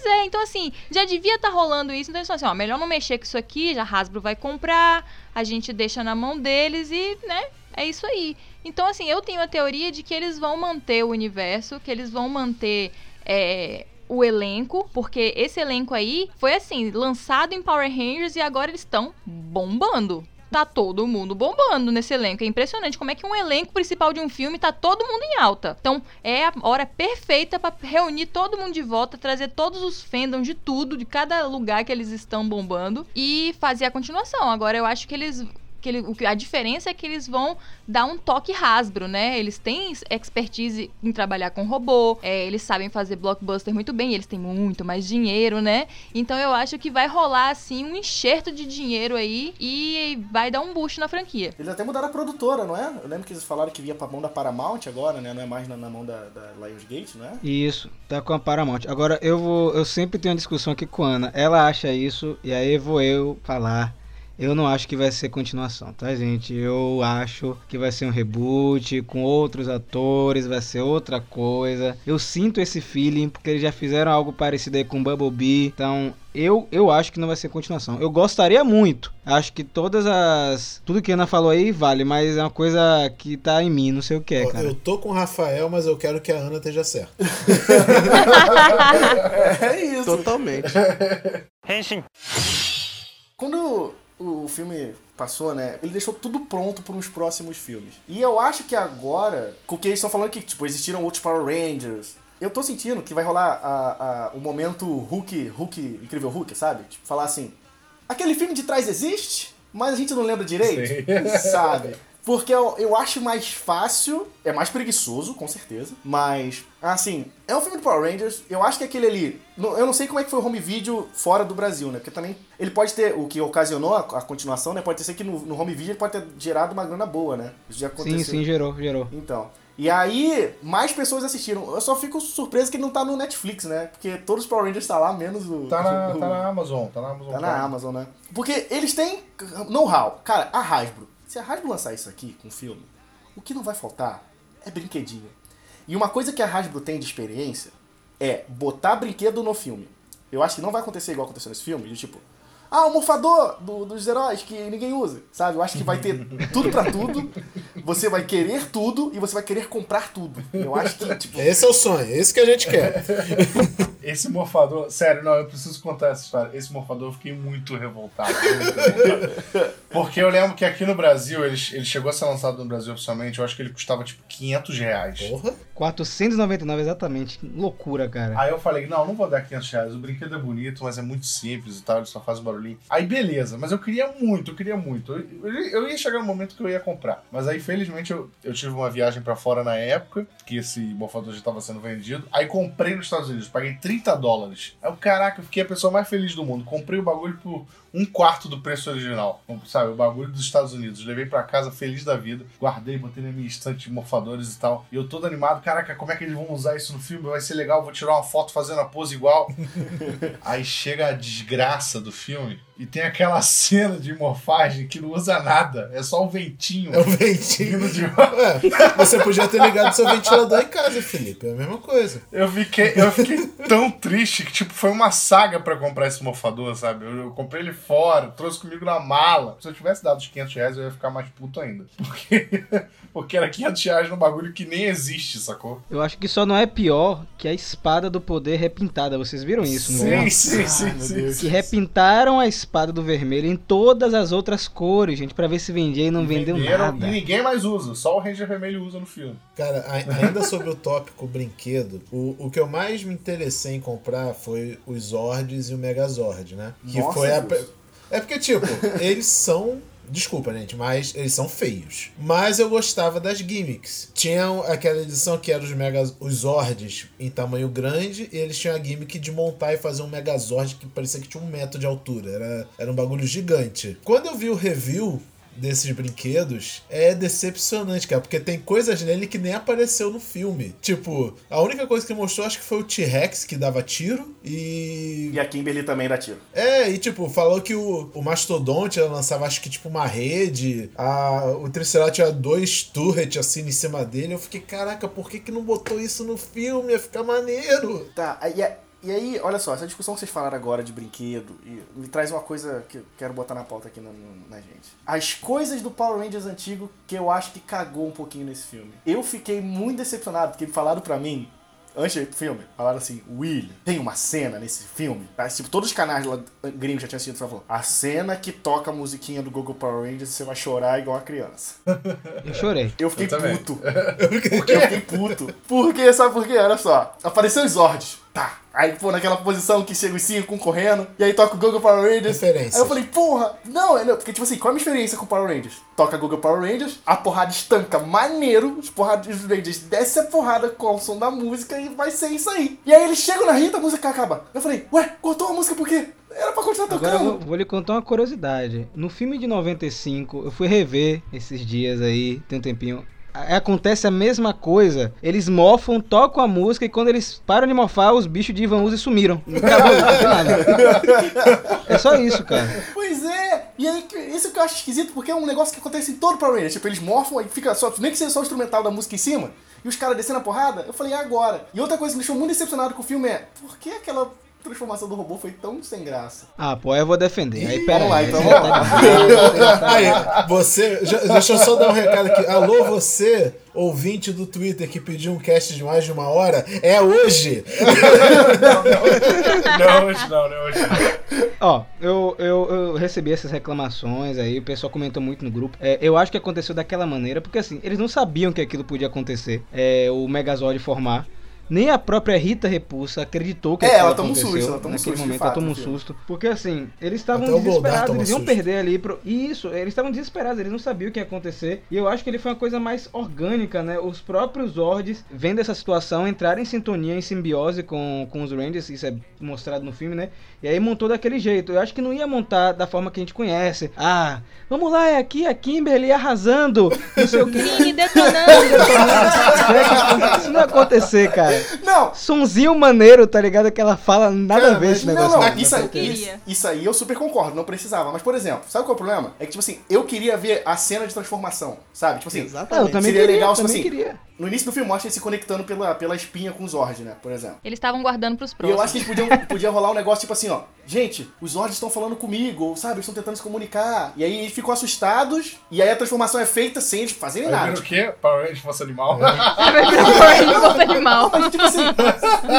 é. Então, assim, já devia estar rolando isso. Então, eles falaram assim, ó, melhor não mexer com isso aqui, já Hasbro vai comprar, a gente deixa na mão deles e, né, é isso aí. Então, assim, eu tenho a teoria de que eles vão manter o universo, que eles vão manter é, o elenco, porque esse elenco aí foi, assim, lançado em Power Rangers e agora eles estão bombando. Tá todo mundo bombando nesse elenco. É impressionante como é que um elenco principal de um filme tá todo mundo em alta. Então, é a hora perfeita pra reunir todo mundo de volta, trazer todos os fandoms de tudo, de cada lugar que eles estão bombando e fazer a continuação. Agora, eu acho que eles que ele- a diferença é que eles vão dar um toque Hasbro, né? Eles têm expertise em trabalhar com robô, é, eles sabem fazer blockbuster muito bem, eles têm muito mais dinheiro, né? Então eu acho que vai rolar assim um enxerto de dinheiro aí e vai dar um boost na franquia. Eles até mudaram a produtora, não é? Eu lembro que eles falaram que vinha pra mão da Paramount agora, né? Não é mais na, na mão da, da Lionsgate, não é? Isso, tá com a Paramount. Agora eu vou. Eu sempre tenho uma discussão aqui com a Ana. Ela acha isso, e aí vou eu falar. Eu não acho que vai ser continuação, tá, gente? Eu acho que vai ser um reboot com outros atores, vai ser outra coisa. Eu sinto esse feeling, porque eles já fizeram algo parecido aí com Bumblebee. Então, eu, eu acho que não vai ser continuação. Eu gostaria muito. Acho que todas as. Tudo que a Ana falou aí vale, mas é uma coisa que tá em mim, não sei o que é, cara. Eu tô com o Rafael, mas eu quero que a Ana esteja certa. É isso. Totalmente. Quando o filme passou, né? Ele deixou tudo pronto para uns próximos filmes. E eu acho que agora, com o que eles estão falando que, tipo, existiram outros Power Rangers. Eu tô sentindo que vai rolar a, a- o momento Hulk, Hulk, incrível Hulk, sabe? Tipo, falar assim, aquele filme de trás existe, mas a gente não lembra direito, sabe? Porque eu, eu acho mais fácil, é mais preguiçoso, com certeza, mas, assim, é um filme de Power Rangers, eu acho que aquele ali, no- eu não sei como é que foi o home video fora do Brasil, né? Porque também, ele pode ter, o que ocasionou a, a continuação, né? Pode ser que no, no home video ele pode ter gerado uma grana boa, né? Isso já aconteceu. Sim, sim, gerou, gerou. Então, E aí, mais pessoas assistiram. Eu só fico surpreso que ele não tá no Netflix, né? Porque todos os Power Rangers tá lá, menos o. Tá na, o- tá na Amazon, tá na Amazon. Tá na Amazon, né? Porque eles têm know-how. Cara, a Hasbro. Se a Hasbro lançar isso aqui com filme, o que não vai faltar é brinquedinho. E uma coisa que a Hasbro tem de experiência é botar brinquedo no filme. Eu acho que não vai acontecer igual aconteceu nesse filme, de tipo, ah, o morfador do- dos heróis que ninguém usa, sabe? Eu acho que vai ter tudo pra tudo. Você vai querer tudo e você vai querer comprar tudo. Eu acho que, tipo, Esse é o sonho, esse que a gente quer. Esse morfador, sério, não, eu preciso contar essa história. Esse morfador eu fiquei muito revoltado. muito revoltado. Porque eu lembro que aqui no Brasil, ele, ele chegou a ser lançado no Brasil oficialmente, eu acho que ele custava tipo 500 reais. Porra. 499 exatamente. Que Loucura, cara. Aí eu falei, não, não vou dar 500 reais. O brinquedo é bonito, mas é muito simples e tal, ele só faz um barulhinho. Aí beleza, mas eu queria muito, eu queria muito. Eu, eu- eu ia chegar no momento que eu ia comprar. Mas aí, felizmente, eu, eu tive uma viagem pra fora na época, que esse morfador já tava sendo vendido. Aí comprei nos Estados Unidos, paguei 30 dólares. Aí eu, caraca, eu fiquei a pessoa mais feliz do mundo. Comprei o bagulho por um quarto do preço original. Sabe, o bagulho dos Estados Unidos. Levei pra casa feliz da vida. Guardei, botei na minha estante de morfadores e tal. E eu todo animado. Caraca, como é que eles vão usar isso no filme? Vai ser legal, vou tirar uma foto fazendo a pose igual. Aí chega a desgraça do filme e tem aquela cena de morfagem que não usa nada. É só o ventinho. É o ventinho. de Ué, você podia ter ligado seu ventilador em casa, Felipe. É a mesma coisa. Eu fiquei, eu fiquei tão triste que, tipo, foi uma saga pra comprar esse morfador, sabe? Eu, eu comprei ele fora, trouxe comigo na mala. Se eu tivesse dado os 500 reais, eu ia ficar mais puto ainda. Porque, porque era 500 reais num bagulho que nem existe, sacou? Eu acho que só não é pior que a espada do poder repintada. Vocês viram isso, não Sim, é? sim, sim, meu sim, sim. Que repintaram a espada do vermelho em todas as outras cores, gente, pra ver se vendia e não vendeu Venderam nada. E ninguém mais usa, só o Ranger Vermelho usa no filme. Cara, ainda sobre o tópico brinquedo, o, o que eu mais me interessei em comprar foi os Zords e o Megazord, né? Que Nossa, foi a. É porque, tipo, eles são. Desculpa, gente, mas eles são feios. Mas eu gostava das gimmicks. Tinham aquela edição que era os, mega, os Zords em tamanho grande, e eles tinham a gimmick de montar e fazer um Megazord que parecia que tinha um metro de altura. Era, era um bagulho gigante. Quando eu vi o review desses brinquedos é decepcionante, cara, porque tem coisas nele que nem apareceu no filme. Tipo, a única coisa que mostrou acho que foi o T-Rex que dava tiro e E a Kimberly também dá tiro. é, e tipo, falou que o, o Mastodonte lançava acho que tipo uma rede, a, o Triceratops tinha dois turrets assim em cima dele. Eu fiquei, caraca, por que que não botou isso no filme? Ia ficar maneiro. Tá, e, a- e aí, olha só, essa discussão que vocês falaram agora de brinquedo e me traz uma coisa que eu quero botar na pauta aqui na, na- gente. As coisas do Power Rangers antigo que eu acho que cagou um pouquinho nesse filme. Eu fiquei muito decepcionado, porque falaram pra mim, antes do filme, falaram assim, Will, tem uma cena nesse filme. Tá? Tipo, todos os canais lá gringos já tinham sido, falou, a cena que toca a musiquinha do Google Power Rangers você vai chorar igual uma criança. Eu chorei. Eu fiquei Eu puto. Porque eu fiquei puto. Porque, sabe por quê? Olha só. Apareceu os Zords. Tá. Aí, pô, naquela posição que chega os cinco concorrendo. E aí toca o Google Power Rangers. Referências. Aí eu falei, porra, não, é não. Porque, tipo assim, qual é a minha experiência com o Power Rangers? Toca Google Power Rangers, a porrada estanca maneiro, os porradas os Rangers desce a porrada com o som da música e vai ser isso aí. E aí eles chegam na Rita, a música acaba. Eu falei, ué, cortou a música por quê? Era pra continuar Agora eu tocando. vou, vou lhe contar uma curiosidade. No filme de 95, eu fui rever esses dias aí, tem um tempinho. Acontece a mesma coisa. Eles mofam, tocam a música e quando eles param de mofar, os bichos de Ivan Uzi sumiram. Acabou, não tem nada. É só isso, cara. Pois é! E aí, isso que eu acho esquisito, porque é um negócio que acontece em todo Power Rangers. Tipo, eles morfam e fica só, nem que seja só o instrumental da música em cima, e os caras descendo a porrada, eu falei, é agora. E outra coisa que me deixou muito decepcionado com o filme é, por que aquela transformação do robô foi tão sem graça? Ah, pô, aí eu vou defender. Aí, pera lá, aí, então, aí vamos tá Aí, você. já- deixa eu só dar um recado aqui. Alô, você, ouvinte do Twitter que pediu um cast de mais de uma hora, é hoje! Não, hoje não, né? Hoje não. Ó, eu, eu, eu recebi essas reclamações aí, o pessoal comentou muito no grupo. É, eu acho que aconteceu daquela maneira, porque assim, eles não sabiam que aquilo podia acontecer. É, o Megazord formar. Nem a própria Rita Repulsa acreditou que É, aquilo ela toma um aconteceu. susto, ela toma um Naquele susto, momento, fato, ela toma um susto. Porque assim, eles estavam desesperados, eles iam susto. perder ali pro... Isso, eles estavam desesperados, eles não sabiam o que ia acontecer. E eu acho que ele foi uma coisa mais orgânica, né? Os próprios Zords, vendo essa situação, entraram em sintonia, em simbiose com, com os Rangers, isso é mostrado no filme, né? E aí montou daquele jeito. Eu acho que não ia montar da forma que a gente conhece. Ah, vamos lá, é aqui a Kimberly arrasando, não sei o que. Vini detonando. fé que isso não ia acontecer, cara. Não, Sonzinho maneiro, tá ligado? Que ela fala nada Cara, a ver esse Não, negócio. não, não, isso, aí, Eu queria. isso, isso aí eu super concordo, não precisava. Mas, por exemplo, sabe qual é o problema? É que, tipo assim, eu queria ver a cena de transformação, sabe? Tipo assim, Exatamente. também seria queria, legal, tipo também assim, queria. No início do filme mostra ele se conectando pela, pela espinha com os Zord, né? Por exemplo. Eles estavam guardando pros E próximos. eu acho que eles podiam, podia rolar um negócio tipo assim, ó. Gente, os Zords estão falando comigo, ou sabe, eles estão tentando se comunicar. E aí eles ficam assustados, e aí a transformação é feita sem eles fazerem Aí nada. o quê? Power Rangers Força Animal. Vai virar um Power Ranger animal. Mas, tipo assim,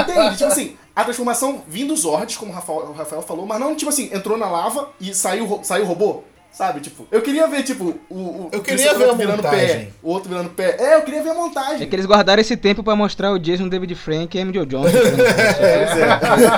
entende? Tipo assim, a transformação vindo dos Zords, como o Rafael, o Rafael falou, mas não, tipo assim, entrou na lava e saiu, saiu o robô. Sabe, tipo, eu queria ver, tipo, o. o Eu o queria ver a virando montagem. pé, o outro virando pé. É, eu queria ver a montagem. É que eles guardaram esse tempo pra mostrar o Jason David Frank e a Amy Jo Johnson.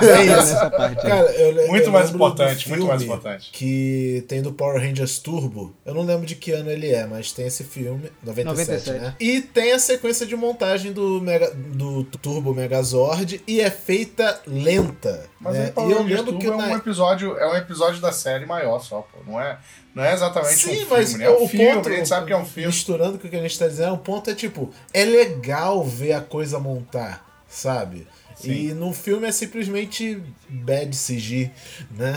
É isso. nessa parte. aí. Cara, eu, Muito eu mais importante, muito mais importante. Que tem do Power Rangers Turbo. Eu não lembro de que ano ele é, mas tem esse filme, 97, 97. né? E tem a sequência de montagem do, Mega, do Turbo Megazord e é feita lenta. Mas né? aí, Power E eu Rangers lembro Turbo que é um na... episódio, é um episódio da série maior só, pô. Não é, não é exatamente Sim, um filme, mas né? É um o filme, ponto, a gente sabe que é um filme. misturando com o que a gente tá dizendo, o ponto é tipo, é legal ver a coisa montar, sabe? Sim. E no filme é simplesmente bad CG, né?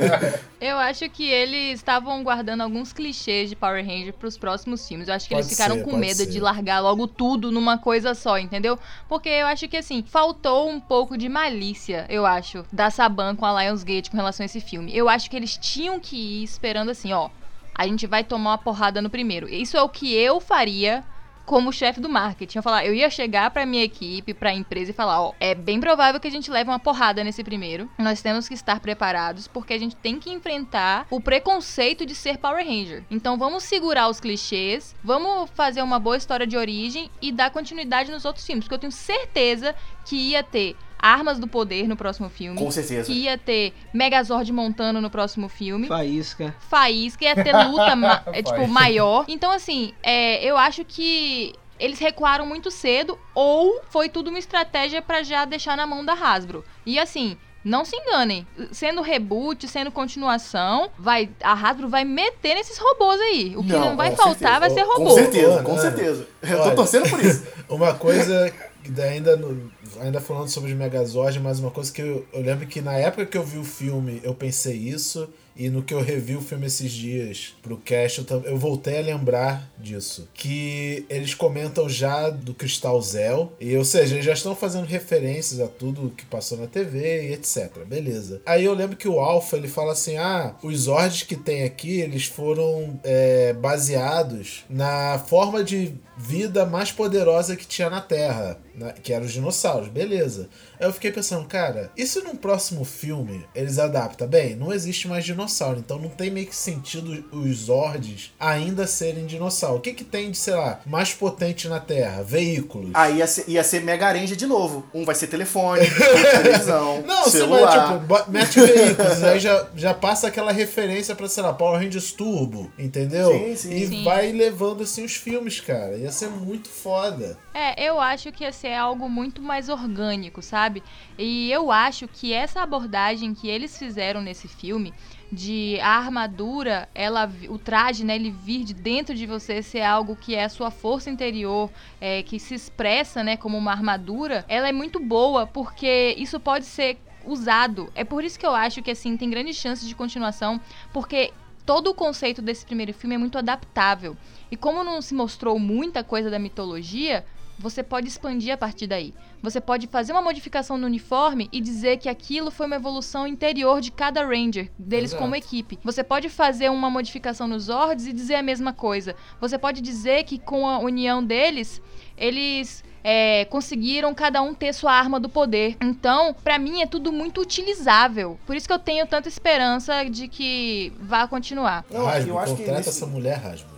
Eu acho que eles estavam guardando alguns clichês de Power Ranger pros próximos filmes. Eu acho que Pode eles ficaram ser, com medo ser. de largar logo tudo numa coisa só, entendeu? Porque eu acho que, assim, faltou um pouco de malícia, eu acho, da Saban com a Lionsgate com relação a esse filme. Eu acho que eles tinham que ir esperando assim, ó. A gente vai tomar uma porrada no primeiro. Isso é o que eu faria como chefe do marketing. Eu falar, eu ia chegar pra minha equipe, pra empresa e falar, ó, é bem provável que a gente leve uma porrada nesse primeiro. Nós temos que estar preparados porque a gente tem que enfrentar o preconceito de ser Power Ranger. Então vamos segurar os clichês, vamos fazer uma boa história de origem e dar continuidade nos outros filmes, porque eu tenho certeza que ia ter Armas do Poder no próximo filme. Com certeza. Que ia ter Megazord montando no próximo filme Faísca. faísca, ia ter luta ma- é, tipo, maior. Então, assim, é, eu acho que eles recuaram muito cedo ou foi tudo uma estratégia pra já deixar na mão da Hasbro. E assim. Não se enganem, sendo reboot, sendo continuação, vai a Hasbro vai meter nesses robôs aí. O que não, vai com faltar vai certeza. ser robô. Com certeza, com certeza. Eu tô Olha. torcendo por isso. Uma coisa que ainda, no- ainda falando sobre o Megazord, mas uma coisa que eu, eu lembro que na época que eu vi o filme eu pensei isso, e no que eu revi o filme esses dias pro cast, eu, eu voltei a lembrar disso. Que eles comentam já do Cristal Zell, e, ou seja, eles já estão fazendo referências a tudo que passou na TV e etc. Beleza. Aí eu lembro que o Alpha ele fala assim: ah, os Zords que tem aqui, eles foram é, baseados na forma de vida mais poderosa que tinha na Terra, né, que eram os dinossauros, beleza. Aí eu fiquei pensando, cara, e se num próximo filme eles adaptam? Bem, não existe mais dinossauro, então não tem meio que sentido os Zords ainda serem dinossauro. O que que tem de, sei lá, mais potente na Terra? Veículos. Aí ia ser, ia ser Mega Ranger de novo. Um vai ser telefone, outro televisão, Não, você vai, celular. tipo, mete veículos, aí já, já passa aquela referência pra, sei lá, Power Rangers Turbo, entendeu? Sim, sim. E Sim. vai levando, assim, os filmes, cara. Ia ser muito foda. É, eu acho que ia ser algo muito mais orgânico, sabe? E eu acho que essa abordagem que eles fizeram nesse filme de a armadura, ela, o traje, né, ele vir de dentro de você ser algo que é a sua força interior, é, que se expressa, né, como uma armadura, ela é muito boa porque isso pode ser usado. É por isso que eu acho que assim tem grandes chances de continuação, porque todo o conceito desse primeiro filme é muito adaptável. E como não se mostrou muita coisa da mitologia, você pode expandir a partir daí. Você pode fazer uma modificação no uniforme e dizer que aquilo foi uma evolução interior de cada Ranger, deles Exato. como equipe. Você pode fazer uma modificação nos Zords e dizer a mesma coisa. Você pode dizer que com a união deles, eles é, conseguiram cada um ter sua arma do poder. Então, pra mim é tudo muito utilizável. Por isso que eu tenho tanta esperança de que vá continuar. Não, eu acho que nesse- essa mulher, Rasbo.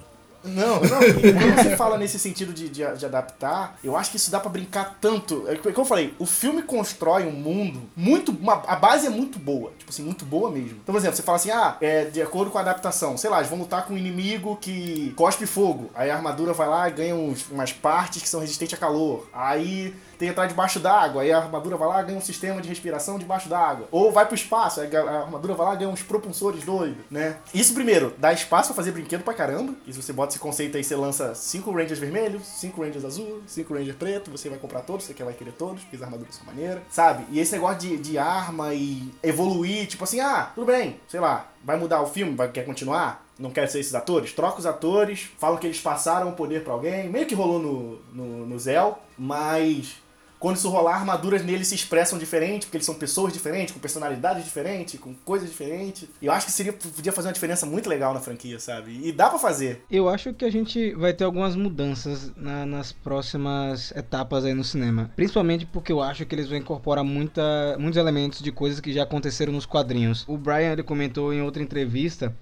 Não, não. Quando você fala nesse sentido de, de, de adaptar, eu acho que isso dá pra brincar tanto. É como eu falei, o filme constrói um mundo muito. uma- a base é muito boa. Tipo assim, muito boa mesmo. Então, por exemplo, você fala assim, ah, é de acordo com a adaptação, sei lá, eles vão lutar com um inimigo que cospe fogo. Aí a armadura vai lá e ganha uns- umas partes que são resistentes a calor. Aí tem que entrar debaixo d'água, aí a armadura vai lá e ganha um sistema de respiração debaixo d'água. Ou vai pro espaço, aí a armadura vai lá e ganha uns propulsores doidos, né? Isso primeiro, dá espaço pra fazer brinquedo pra caramba. Isso você bota esse conceito aí, você lança cinco Rangers vermelhos, cinco Rangers azul, cinco Rangers preto, você vai comprar todos, você quer vai querer todos, porque as armaduras são maneira, sabe? E esse negócio de, de arma e evoluir, tipo assim, ah, tudo bem, sei lá, vai mudar o filme, vai, quer continuar? Não quer ser esses atores? Troca os atores, falam que eles passaram o poder pra alguém, meio que rolou no, no, no Zell, mas quando isso rolar, armaduras neles se expressam diferente, porque eles são pessoas diferentes, com personalidades diferentes, com coisas diferentes. Eu acho que seria podia fazer uma diferença muito legal na franquia, sabe? E dá pra fazer. Eu acho que a gente vai ter algumas mudanças na- nas próximas etapas aí no cinema. Principalmente porque eu acho que eles vão incorporar muita, muitos elementos de coisas que já aconteceram nos quadrinhos. O Brian ele comentou em outra entrevista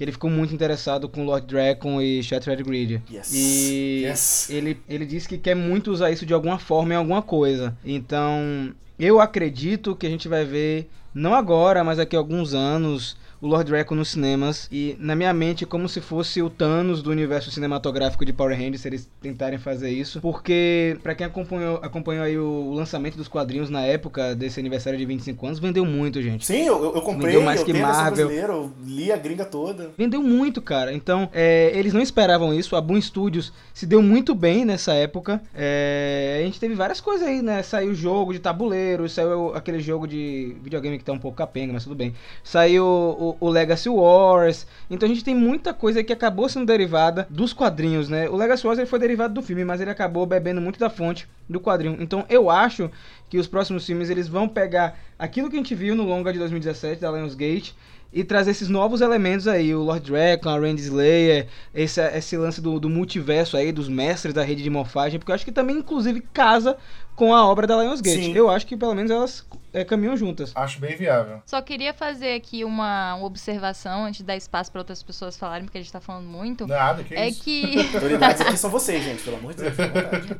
que ele ficou muito interessado com Lord Dragon e Shattered Grid. Yes. E Yes. ele, ele disse que quer muito usar isso de alguma forma em alguma coisa. Então, eu acredito que a gente vai ver, não agora, mas daqui a alguns anos, o Lord Draco nos cinemas. E na minha mente, como se fosse o Thanos do universo cinematográfico de Power Rangers, se eles tentarem fazer isso. Porque, pra quem acompanhou, acompanhou aí o lançamento dos quadrinhos na época desse aniversário de 25 anos, vendeu muito, gente. Sim, eu, eu- comprei, Vendeu mais eu que Marvel. eu li a gringa toda. Vendeu muito, cara. Então, é, eles não esperavam isso. A Boom Studios se deu muito bem nessa época. É, a gente teve várias coisas aí, né? Saiu jogo de tabuleiro, saiu aquele jogo de videogame que tá um pouco capenga, mas tudo bem. Saiu o, o Legacy Wars. Então a gente tem muita coisa que acabou sendo derivada dos quadrinhos, né? O Legacy Wars ele foi derivado do filme, mas ele acabou bebendo muito da fonte do quadrinho. Então eu acho que os próximos filmes eles vão pegar aquilo que a gente viu no longa de 2017 da Lionsgate e trazer esses novos elementos aí, o Lord Dragon, a Randy Slayer, esse, esse lance do, do multiverso aí, dos mestres da rede de morfagem, porque eu acho que também, inclusive, casa com a obra da Lionsgate. Sim. Eu acho que pelo menos elas é, caminham juntas. Acho bem viável. Só queria fazer aqui uma, uma observação antes de dar espaço para outras pessoas falarem, porque a gente tá falando muito. Nada, que É isso. que. Autoridades aqui são vocês, gente, pelo amor de Deus.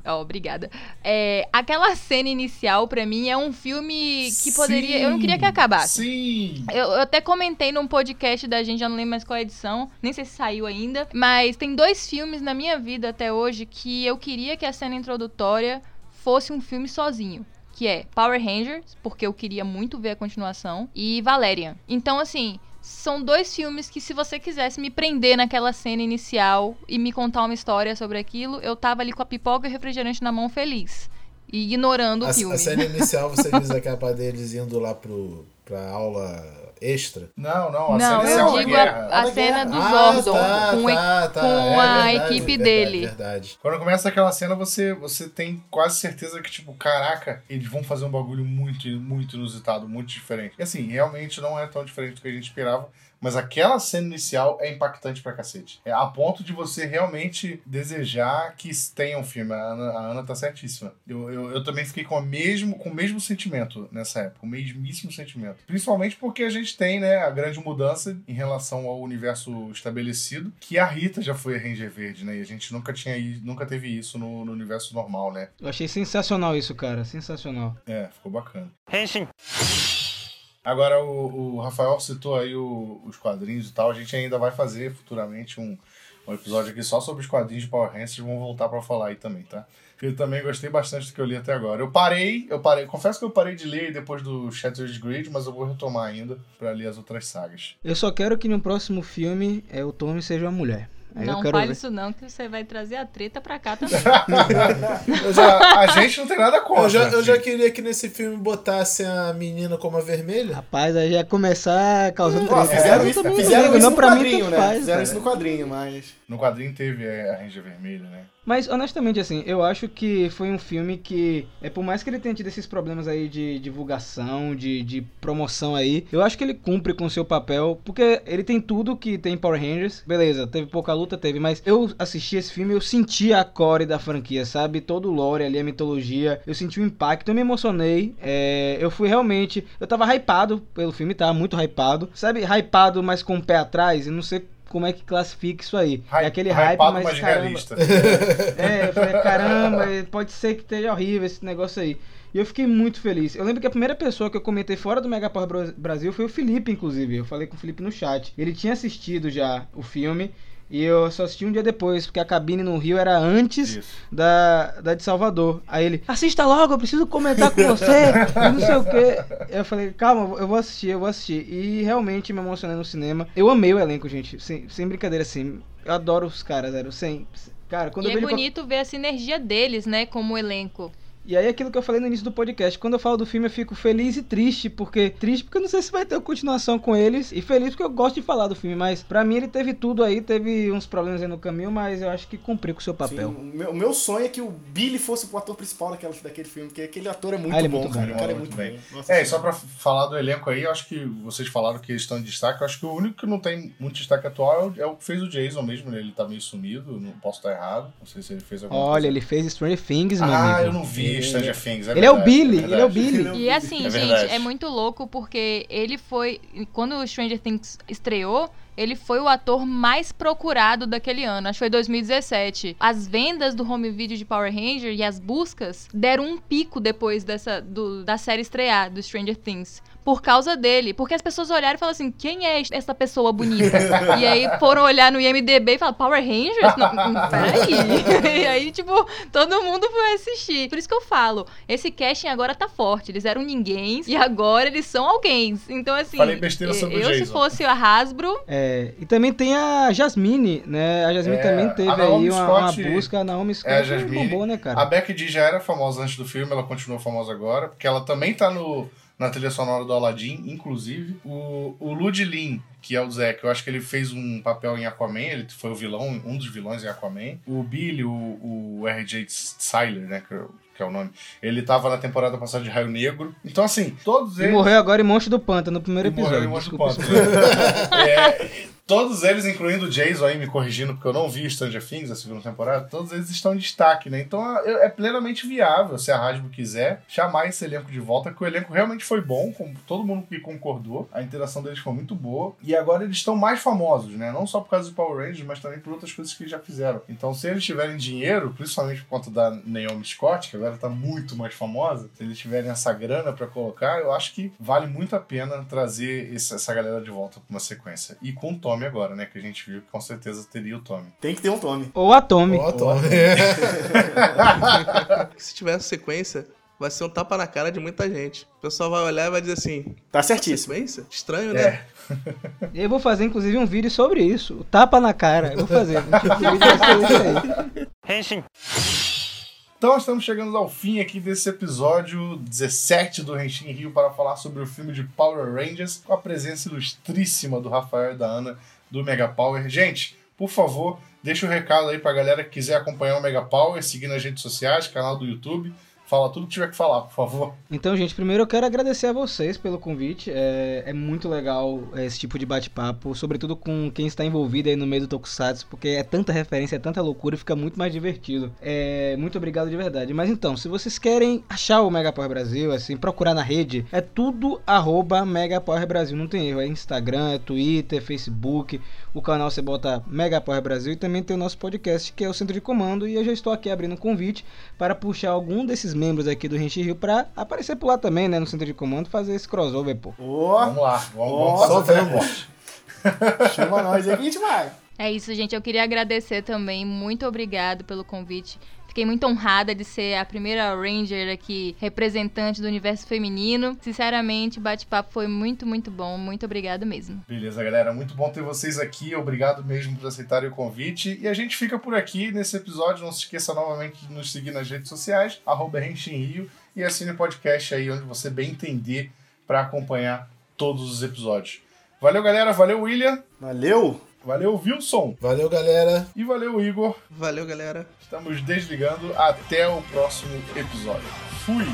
Ó, obrigada. É, aquela cena inicial, pra mim, é um filme que poderia. Eu não queria que acabasse. Sim! Eu, eu até comentei num podcast da gente, já não lembro mais qual é a edição, nem sei se saiu ainda. Mas tem dois filmes na minha vida até hoje que eu queria que a cena introdutória fosse um filme sozinho. Que é Power Rangers, porque eu queria muito ver a continuação, e Valerian. Então, assim, são dois filmes que se você quisesse me prender naquela cena inicial e me contar uma história sobre aquilo, eu tava ali com a pipoca e o refrigerante na mão feliz. E ignorando o A, filme. a cena inicial você diz a capa deles indo lá pro, pra aula extra. Não, não, a Não, cena eu é uma digo a, guerra. a da cena guerra. do Ah, Zordon tá, com, tá, tá. com É a verdade, equipe verdade, dele. Verdade. Quando começa aquela cena, você, você tem quase certeza que, tipo, caraca, eles vão fazer um bagulho muito, muito inusitado, muito diferente. E assim, realmente não é tão diferente do que a gente esperava, mas aquela cena inicial é impactante pra cacete. É a ponto de você realmente desejar que tenha um filme. A Ana, a Ana tá certíssima. Eu, eu, eu também fiquei com, a mesmo, com o mesmo sentimento nessa época, o mesmíssimo sentimento. Principalmente porque a gente tem, né, a grande mudança em relação ao universo estabelecido, que a Rita já foi a Ranger Verde, né? E a gente nunca tinha nunca teve isso no, no universo normal, né? Eu achei sensacional isso, cara. Sensacional. É, ficou bacana. Agora o, o Rafael citou aí o- os quadrinhos e tal. A gente ainda vai fazer futuramente um, um episódio aqui só sobre os quadrinhos de Power Rangers. Vamos voltar pra falar aí também, tá? Eu também gostei bastante do que eu li até agora. Eu parei, eu parei. Confesso que eu parei de ler depois do Shattered Grid, mas eu vou retomar ainda pra ler as outras sagas. Eu só quero que no próximo filme é, o Tommy seja uma mulher. Aí não fale ver. isso não, que você vai trazer a treta pra cá também. Já- a gente não tem nada contra. Eu já, eu já gente. queria que nesse filme botassem a menina como a vermelha. Rapaz, aí já ia começar causando treta. fizeram isso, também fizeram isso não no pra mim quadrinho, tanto né? faz, fizeram cara. isso no quadrinho, mas... No quadrinho teve é, a Ranger Vermelha, né? Mas honestamente, assim, eu acho que foi um filme que, é por mais que ele tenha tido esses problemas aí de divulgação, de, de promoção aí, eu acho que ele cumpre com o seu papel, porque ele tem tudo que tem Power Rangers. Beleza, teve pouca luta, teve, mas eu assisti esse filme, eu senti a core da franquia, sabe? Todo o lore ali, a mitologia, eu senti o impacto, eu me emocionei. é, eu fui realmente. Eu tava hypado pelo filme, tá? Muito hypado. Sabe, hypado, mas com o pé atrás, e não sei. Como é que classifica isso aí? é aquele hype, mas, mas caramba, realista. é, eu falei, caramba, pode ser que esteja horrível esse negócio aí. E eu fiquei muito feliz. Eu lembro que a primeira pessoa que eu comentei fora do Mega Power Bra- Brasil foi o Felipe, inclusive. Eu falei com o Felipe no chat. Ele tinha assistido já o filme. E eu só assisti um dia depois, porque a cabine no Rio era antes da, da de Salvador. Aí ele, assista logo, eu preciso comentar com você, e não sei o que. Eu falei, calma, eu vou assistir, eu vou assistir. E realmente me emocionei no cinema. Eu amei o elenco, gente, sem, sem brincadeira assim. Eu adoro os caras, zero, sem... Cara, quando e eu é vejo bonito ver a sinergia deles, né, como elenco. E aí aquilo que eu falei no início do podcast, quando eu falo do filme eu fico feliz e triste, porque triste porque eu não sei se vai ter continuação com eles, e feliz porque eu gosto de falar do filme, mas pra mim ele teve tudo aí, teve uns problemas aí no caminho, mas eu acho que cumpriu com o seu papel. Sim, o, meu, o meu sonho é que o Billy fosse o ator principal daquela, daquele filme, porque aquele ator é muito Ah, ele é bom, muito cara. bom, o cara é muito bem. Nossa, É, e só pra falar do elenco aí, eu acho que vocês falaram que eles estão em destaque. Eu acho que o único que não tem muito destaque atual é o que fez o Jason mesmo, né? Ele tá meio sumido, não posso estar errado. Não sei se ele fez alguma Olha, coisa. ele fez Stranger Things, meu Ah, amigo. eu não vi Ele- Stranger Things. Ele é o verdade, Billy, ele é o Billy. Ele é o E assim, É gente, é muito louco porque ele foi. Quando o Stranger Things estreou, ele foi o ator mais procurado daquele ano. Acho que foi 2017. As vendas do home video de Power Ranger e as buscas deram um pico depois dessa, do- da série estrear, do Stranger Things. Por causa dele. Porque as pessoas olharam e falaram assim: quem é essa pessoa bonita? e aí foram olhar no IMDB e falaram: Power Rangers? Não, não, peraí. e aí, tipo, todo mundo foi assistir. Por isso que eu falo: esse casting agora tá forte. Eles eram ninguém e agora eles são alguém. Então, assim. Falei besteira sobre o eu, se Jason. fosse a Hasbro, É, e também tem a Jasmine, né? A Jasmine É, também teve aí uma, uma Scott- busca. A Naomi Scott É, a Jasmine. bombou, né, cara? A Becky D já era famosa antes do filme, ela continua famosa agora, porque ela também tá no, na trilha sonora do Aladdin, inclusive. O, o Lud Lin, que é o Zack, eu acho que ele fez um papel em Aquaman, ele foi o vilão, um dos vilões em Aquaman. O Billy, o, o R.J. Siler, né, que é, o- que é o nome, ele tava na temporada passada de Raio Negro. Então, assim, todos E eles... morreu agora em Monstro do Pântano, no primeiro E morreu episódio. em Monstro Desculpa, do Pântano. É, todos eles, incluindo o Jason aí, me corrigindo, porque eu não vi Stranger Things, a segunda temporada, todos eles estão em destaque, né? Então é plenamente viável, se a Hasbro quiser, chamar esse elenco de volta, que o elenco realmente foi bom, como todo mundo que concordou, a interação deles foi muito boa, e agora eles estão mais famosos, né? Não só por causa do Power Rangers, mas também por outras coisas que eles já fizeram. Então, se eles tiverem dinheiro, principalmente por conta da Naomi Scott, que agora tá muito mais famosa, se eles tiverem essa grana pra colocar, eu acho que vale muito a pena trazer essa galera de volta pra uma sequência. E com o Tommy agora, né? Que a gente viu que com certeza teria o Tommy. Tem que ter um Tommy. Ou a Tommy. Ó, Tom. Se tiver sequência, vai ser um tapa na cara de muita gente. O pessoal vai olhar e vai dizer assim: Tá certíssimo. sequência? Estranho, É. né? Eu vou fazer, inclusive, um vídeo sobre isso. O tapa na cara. Eu vou fazer. Um tipo de vídeo vai ser isso aí. Então estamos chegando ao fim aqui desse episódio 17 do Renshin Rio para falar sobre o filme de Power Rangers com a presença ilustríssima do Rafael e da Ana do Mega Power. Gente, por favor, deixa o um recado aí pra galera que quiser acompanhar o Mega Power, seguir nas redes sociais, canal do YouTube. Fala tudo que tiver que falar, por favor. Então, gente, primeiro eu quero agradecer a vocês pelo convite. É, é muito legal esse tipo de bate-papo, sobretudo com quem está envolvido aí no meio do Tokusatsu, porque é tanta referência, é tanta loucura e fica muito mais divertido. É, muito obrigado de verdade. Mas então, se vocês querem achar o Mega Power Brasil, assim, procurar na rede, é tudo arroba Mega Power Brasil. Não tem erro, é Instagram, é Twitter, Facebook. O canal você bota Mega Power Brasil e também tem o nosso podcast, que é o Centro de Comando. E eu já estou aqui abrindo um convite para puxar algum desses membros aqui do Rente Rio para aparecer por lá também, né, no Centro de Comando, fazer esse crossover, pô. Ó, Vamos lá, vamos, o teleporte. chama nós aí que a gente vai. É isso, gente. Eu queria agradecer também. Muito obrigado pelo convite. Fiquei muito honrada de ser a primeira Ranger aqui, representante do universo feminino. Sinceramente, o bate-papo foi muito, muito bom. Muito obrigado mesmo. Beleza, galera. Muito bom ter vocês aqui. Obrigado mesmo por aceitarem o convite. E a gente fica por aqui nesse episódio. Não se esqueça novamente de nos seguir nas redes sociais, arroba Rio, e assine o podcast aí onde você bem entender para acompanhar todos os episódios. Valeu, galera. Valeu, William. Valeu! Valeu, Wilson. Valeu, galera. E valeu, Igor. Valeu, galera. Estamos desligando. Até o próximo episódio. Fui!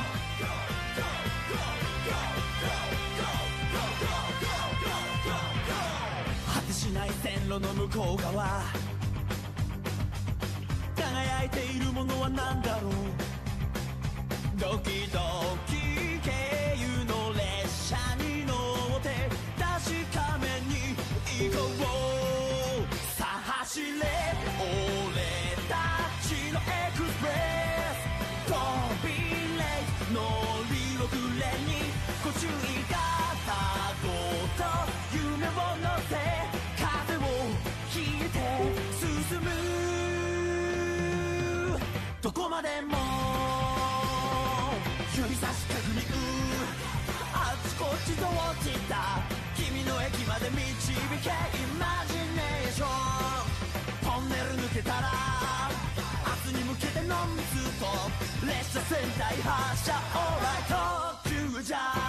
果てて導けイマジネーショントンネル抜けたら明日に向けてノンストップ。列車戦隊発車。オーライト